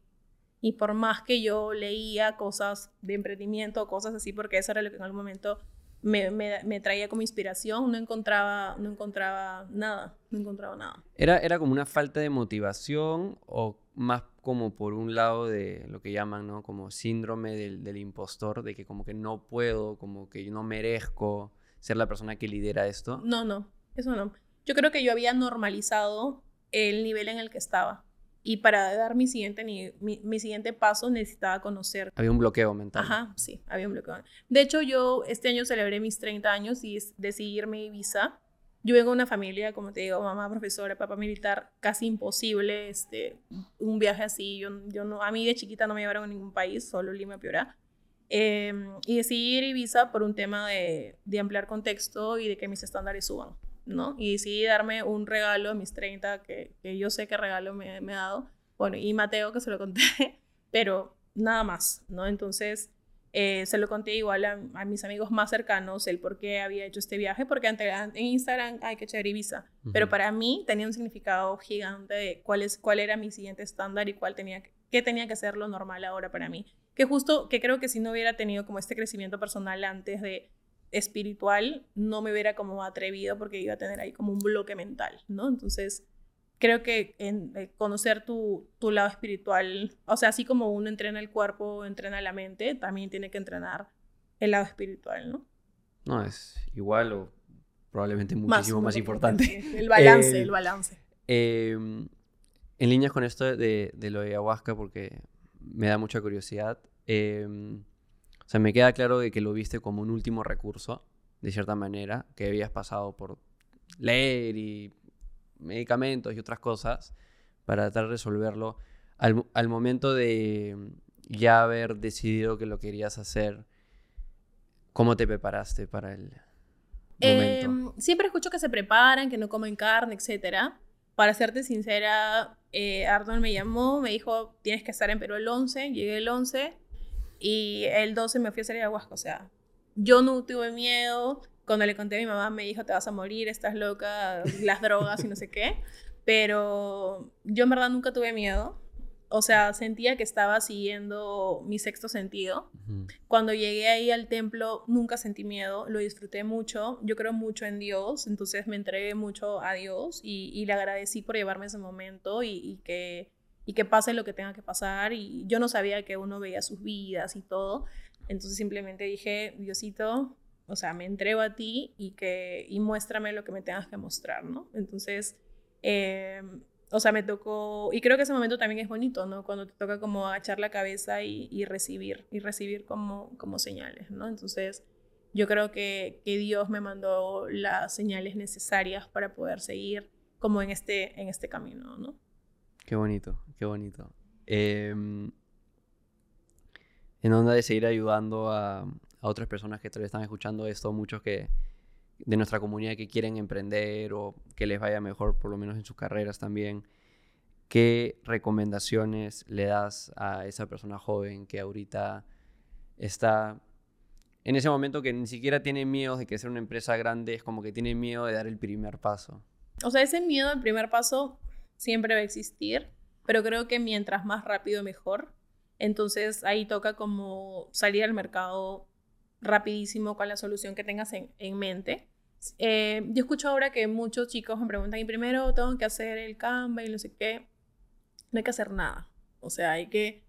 Y por más que yo leía cosas de emprendimiento, cosas así, porque eso era lo que en algún momento me, me, traía como inspiración, no encontraba, no encontraba nada, no encontraba nada. ¿Era, ¿Era como una falta de motivación o más como por un lado de lo que llaman, ¿no? Como síndrome del, del, impostor, de que como que no puedo, como que yo no merezco ser la persona que lidera esto. No, no, eso no. Yo creo que yo había normalizado el nivel en el que estaba. Y para dar mi siguiente, mi, mi, siguiente paso necesitaba conocer. Había un bloqueo mental. Ajá, sí, había un bloqueo. De hecho, yo este año celebré mis 30 años y decidí irme a Ibiza yo vengo de una familia, como te digo, mamá profesora, papá militar, casi imposible este, un viaje así. Yo, yo no, a mí de chiquita no me llevaron a ningún país, solo Lima, Piura. Eh, y decidí ir a Ibiza por un tema de, de, ampliar contexto y de que mis estándares suban, ¿no? Y decidí darme un regalo a mis 30, que, que yo sé qué regalo me, me, ha dado. Bueno, y Mateo, que se lo conté, pero nada más, ¿no? Entonces, eh, se lo conté igual a, mis amigos más cercanos el por qué había hecho este viaje, porque ante, en Instagram hay que echar Ibiza, pero para mí tenía un significado gigante de cuál, es, cuál era mi siguiente estándar y cuál tenía, qué tenía que ser lo normal ahora para mí. Que justo, que creo que si no hubiera tenido como este crecimiento personal antes de espiritual, no me hubiera como atrevido porque iba a tener ahí como un bloque mental, ¿no? Entonces, creo que en, eh, conocer tu, tu, lado espiritual, o sea, así como uno entrena el cuerpo, entrena la mente, también tiene que entrenar el lado espiritual, ¿no? No, es igual o probablemente muchísimo más, importante. El balance, el balance. Em, en líneas con esto de, de, lo de ayahuasca, porque me da mucha curiosidad, em, o sea, me queda claro de que lo viste como un último recurso, de cierta manera, que habías pasado por leer y medicamentos y otras cosas para tratar de resolverlo. Al, momento de ya haber decidido que lo querías hacer, ¿cómo te preparaste para el? Em, siempre escucho que se preparan, que no comen carne, etc. Para serte sincera, eh, Arnold me llamó, me dijo, tienes que estar en Perú el 11, llegué el 11 y el 12 me fui a hacer ayahuasca, o sea, yo no tuve miedo, cuando le conté a mi mamá me dijo, te vas a morir, estás loca, las drogas y no sé qué. Pero yo en verdad nunca tuve miedo. O sea, sentía que estaba siguiendo mi sexto sentido. Cuando llegué ahí al templo, nunca sentí miedo, lo disfruté mucho. Yo creo mucho en Dios, entonces me entregué mucho a Dios y, le agradecí por llevarme ese momento y, y, que, y que pase lo que tenga que pasar. Y yo no sabía que uno veía sus vidas y todo. Entonces simplemente dije, Diosito, o sea, me entrego a ti y, que, y muéstrame lo que me tengas que mostrar, ¿no? Entonces, eh, o sea, me tocó, y creo que ese momento también es bonito, ¿no? Cuando te toca como agachar la cabeza y, recibir, y recibir como, como señales, ¿no? Entonces, yo creo que, que, Dios me mandó las señales necesarias para poder seguir como en este, en este camino, ¿no? Qué bonito, qué bonito. Em, en onda de seguir ayudando a, a otras personas que todavía están escuchando esto, muchos que de nuestra comunidad que quieren emprender o que les vaya mejor, por lo menos en sus carreras también. ¿Qué recomendaciones le das a esa persona joven que ahorita está en ese momento que ni siquiera tiene miedo de que sea una empresa grande, es como que tiene miedo de dar el primer paso? O sea, ese miedo al primer paso siempre va a existir, pero creo que mientras más rápido mejor. Entonces ahí toca como salir al mercado rapidísimo con la solución que tengas en, mente. Eh, yo escucho ahora que muchos chicos me preguntan, y primero tengo que hacer el Canva y no sé qué. No hay que hacer nada. O sea, hay que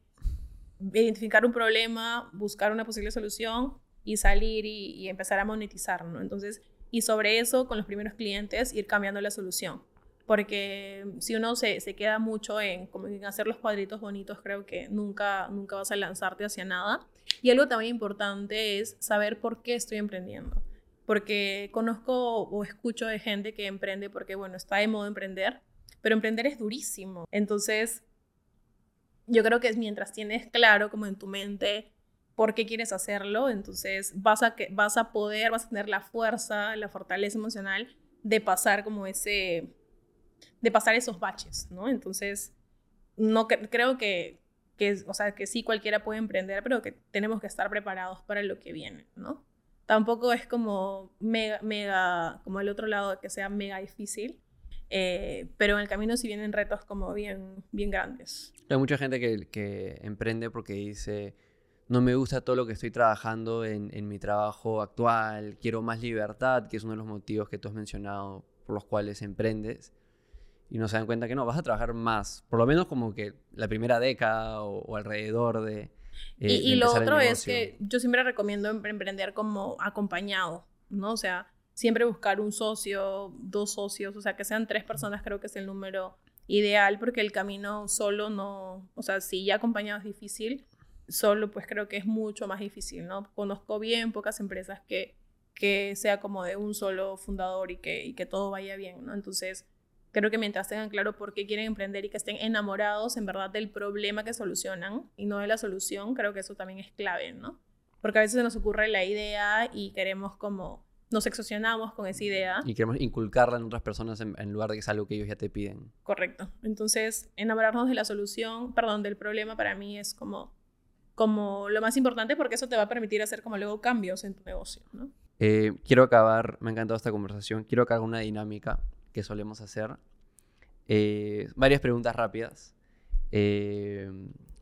identificar un problema, buscar una posible solución y salir y, y empezar a monetizar, ¿no? Entonces, y sobre eso, con los primeros clientes, ir cambiando la solución. Porque si uno se, se queda mucho en, como en hacer los cuadritos bonitos, creo que nunca, nunca vas a lanzarte hacia nada. Y algo también importante es saber por qué estoy emprendiendo. Porque conozco o escucho de gente que emprende porque, bueno, está de modo emprender, pero emprender es durísimo. Entonces, yo creo que es mientras tienes claro como en tu mente por qué quieres hacerlo, entonces vas a, que, vas a poder, vas a tener la fuerza, la fortaleza emocional de pasar como ese, de pasar esos baches, ¿no? Entonces, no creo que, que, o sea, que sí cualquiera puede emprender, pero que tenemos que estar preparados para lo que viene, ¿no? Tampoco es como mega, mega, como el otro lado, que sea mega difícil, eh, pero en el camino sí vienen retos como bien, bien grandes. Hay mucha gente que, que emprende porque dice, no me gusta todo lo que estoy trabajando en, en, mi trabajo actual, quiero más libertad, que es uno de los motivos que tú has mencionado por los cuales emprendes. Y no se dan cuenta que no, vas a trabajar más, por lo menos como que la primera década o, o alrededor de... Eh, y, y lo otro es que yo siempre recomiendo emprender como acompañado, ¿no? O sea, siempre buscar un socio, dos socios, o sea, que sean tres personas creo que es el número ideal porque el camino solo no, o sea, si ya acompañado es difícil, solo pues creo que es mucho más difícil, ¿no? Conozco bien pocas empresas que, que sea como de un solo fundador y que, y que todo vaya bien, ¿no? Entonces, creo que mientras tengan claro por qué quieren emprender y que estén enamorados en verdad del problema que solucionan y no de la solución, creo que eso también es clave, ¿no? Porque a veces se nos ocurre la idea y queremos como nos exocionamos con esa idea. Y queremos inculcarla en otras personas en, en, lugar de que es algo que ellos ya te piden. Correcto. Entonces, enamorarnos de la solución, perdón, del problema para mí es como, como lo más importante porque eso te va a permitir hacer como luego cambios en tu negocio, ¿no? Eh, quiero acabar, me ha encantado esta conversación, quiero acabar una dinámica que solemos hacer. Eh, varias preguntas rápidas eh,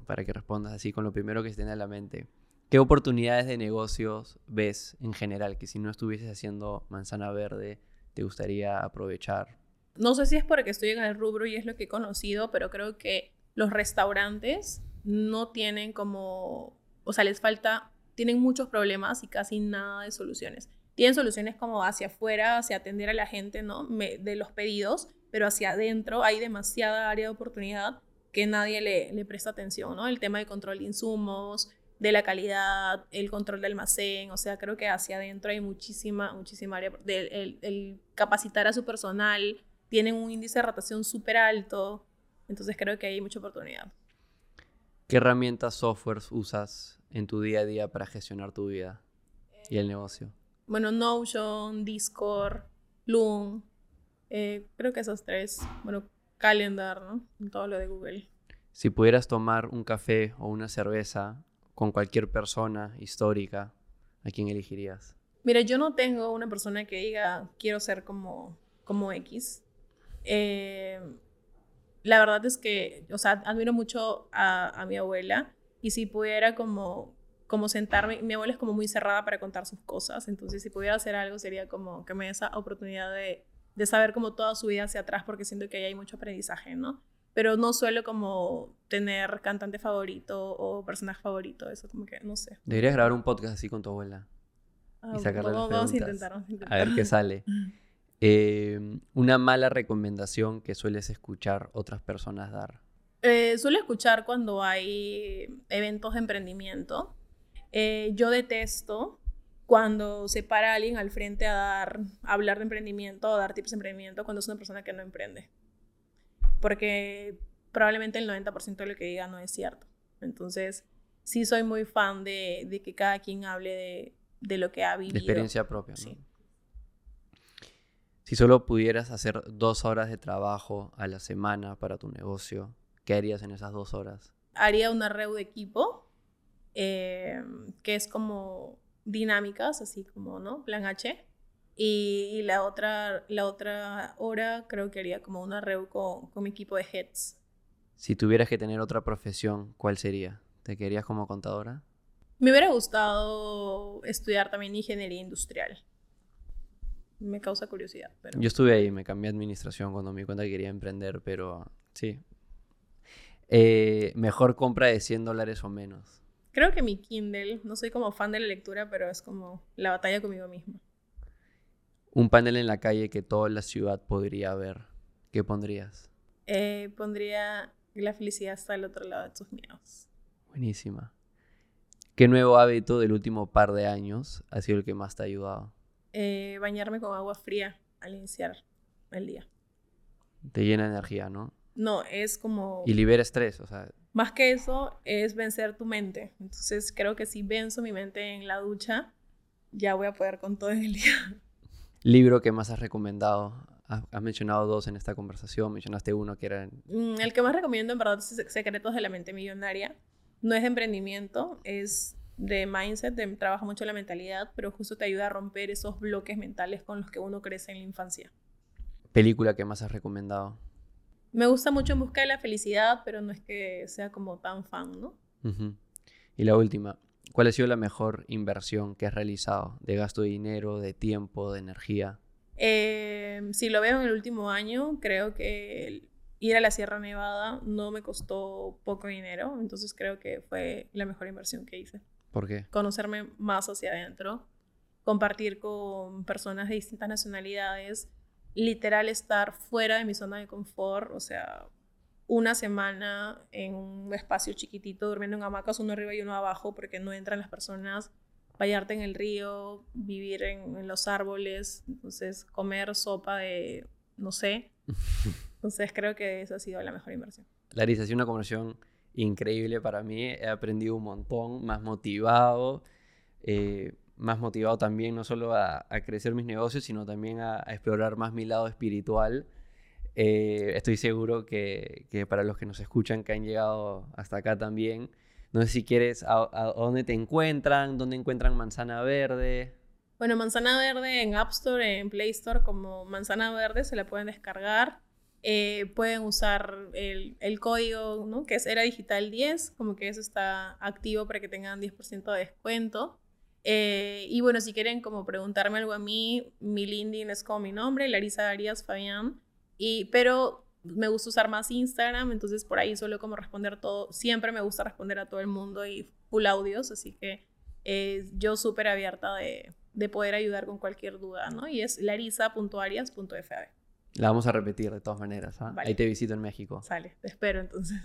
para que respondas así con lo primero que se tiene a la mente. ¿Qué oportunidades de negocios ves en general que si no estuvieses haciendo manzana verde te gustaría aprovechar? No sé si es porque estoy en el rubro y es lo que he conocido, pero creo que los restaurantes no tienen como, o sea, les falta, tienen muchos problemas y casi nada de soluciones. Tienen soluciones como hacia afuera, hacia atender a la gente, ¿no? Me, de los pedidos, pero hacia adentro hay demasiada área de oportunidad que nadie le, le presta atención, ¿no? El tema de control de insumos, de la calidad, el control del almacén, o sea, creo que hacia adentro hay muchísima, muchísima área. De, el, el, capacitar a su personal, tienen un índice de rotación súper alto, entonces creo que hay mucha oportunidad. ¿Qué herramientas software usas en tu día a día para gestionar tu vida y el negocio? Bueno, Notion, Discord, Loom, eh, creo que esos tres. Bueno, Calendar, ¿no? Todo lo de Google. Si pudieras tomar un café o una cerveza con cualquier persona histórica, ¿a quién elegirías? Mira, yo no tengo una persona que diga quiero ser como, como X. Eh, la verdad es que, o sea, admiro mucho a, a, mi abuela y si pudiera como, como sentarme, mi abuela es como muy cerrada para contar sus cosas, entonces si pudiera hacer algo sería como que me dé esa oportunidad de, de saber como toda su vida hacia atrás porque siento que ahí hay mucho aprendizaje, ¿no? pero no suelo como tener cantante favorito o personaje favorito, eso como que no sé. Deberías grabar un podcast así con tu abuela. Ah, y sacarle vamos, las vamos, a intentar, vamos, a intentar, A ver qué sale. Eh, una mala recomendación que sueles escuchar otras personas dar. Eh, suelo escuchar cuando hay eventos de emprendimiento. Eh, yo detesto cuando se para alguien al frente a dar, a hablar de emprendimiento o a dar tips de emprendimiento cuando es una persona que no emprende porque probablemente el 90% de lo que diga no es cierto. Entonces, sí soy muy fan de, de que cada quien hable de, de, lo que ha vivido. De experiencia propia. ¿no? Sí. Si solo pudieras hacer dos horas de trabajo a la semana para tu negocio, ¿qué harías en esas dos horas? Haría una reu de equipo, eh, que es como dinámicas, así como, ¿no? Plan H. Y, y, la, otra, la otra hora creo que haría como una reu con, con, mi equipo de heads. Si tuvieras que tener otra profesión, ¿cuál sería? ¿Te querías como contadora? Me hubiera gustado estudiar también ingeniería industrial. me causa curiosidad. Pero... Yo estuve ahí, me cambié a administración cuando me di cuenta que quería emprender, pero sí. Eh, mejor compra de 100 dólares o menos. Creo que mi Kindle, no soy como fan de la lectura, pero es como la batalla conmigo misma. Un panel en la calle que toda la ciudad podría ver. ¿Qué pondrías? Eh, pondría la felicidad está al otro lado de tus miedos. Buenísima. ¿Qué nuevo hábito del último par de años ha sido el que más te ha ayudado? Eh, bañarme con agua fría al iniciar el día. Te llena de energía, ¿no? No, es como... Y libera estrés, o sea... Más que eso, es vencer tu mente. Entonces creo que si venzo mi mente en la ducha, ya voy a poder con todo en el día. ¿Libro que más has recomendado? Has, has mencionado dos en esta conversación, mencionaste uno que era... Mm, El que más recomiendo en verdad es Secretos de la Mente Millonaria. No es de emprendimiento, es de mindset, de, trabaja mucho la mentalidad, pero justo te ayuda a romper esos bloques mentales con los que uno crece en la infancia. ¿Película que más has recomendado? Me gusta mucho En Busca de la Felicidad, pero no es que sea como tan fan, ¿no? Y la última, ¿cuál ha sido la mejor inversión que has realizado? De gasto de dinero, de tiempo, de energía. Eh, si lo veo en el último año, creo que ir a la Sierra Nevada no me costó poco dinero, entonces creo que fue la mejor inversión que hice. ¿Por qué? Conocerme más hacia adentro, compartir con personas de distintas nacionalidades, literal estar fuera de mi zona de confort, o sea, una semana en un espacio chiquitito, durmiendo en hamacas, uno arriba y uno abajo, porque no entran las personas, bañarte en el río, vivir en, en los árboles, entonces comer sopa de, no sé. Entonces creo que esa ha sido la mejor inversión. Larisa, ha sido una conversación increíble para mí. He aprendido un montón, más motivado, eh, más motivado también no solo a, crecer mis negocios, sino también a, explorar más mi lado espiritual. Eh, estoy seguro que, para los que nos escuchan, que han llegado hasta acá también, no sé si quieres, a dónde te encuentran, dónde encuentran Manzana Verde. Bueno, Manzana Verde en App Store, en Play Store, como Manzana Verde, se la pueden descargar. Eh, pueden usar el, el código, ¿no? Que es Era Digital 10, como que eso está activo para que tengan 10% de descuento. Eh, y bueno, si quieren como preguntarme algo a mí, mi LinkedIn es como mi nombre, Larisa Arias Fabián. Y, pero me gusta usar más Instagram, entonces por ahí suelo como responder todo. Siempre me gusta responder a todo el mundo y full audios, así que eh, yo súper abierta de, de poder ayudar con cualquier duda, ¿no? Y es larisa.arias.fab. La vamos a repetir de todas maneras. ¿ah? Vale. Ahí te visito en México. Sale, te espero entonces.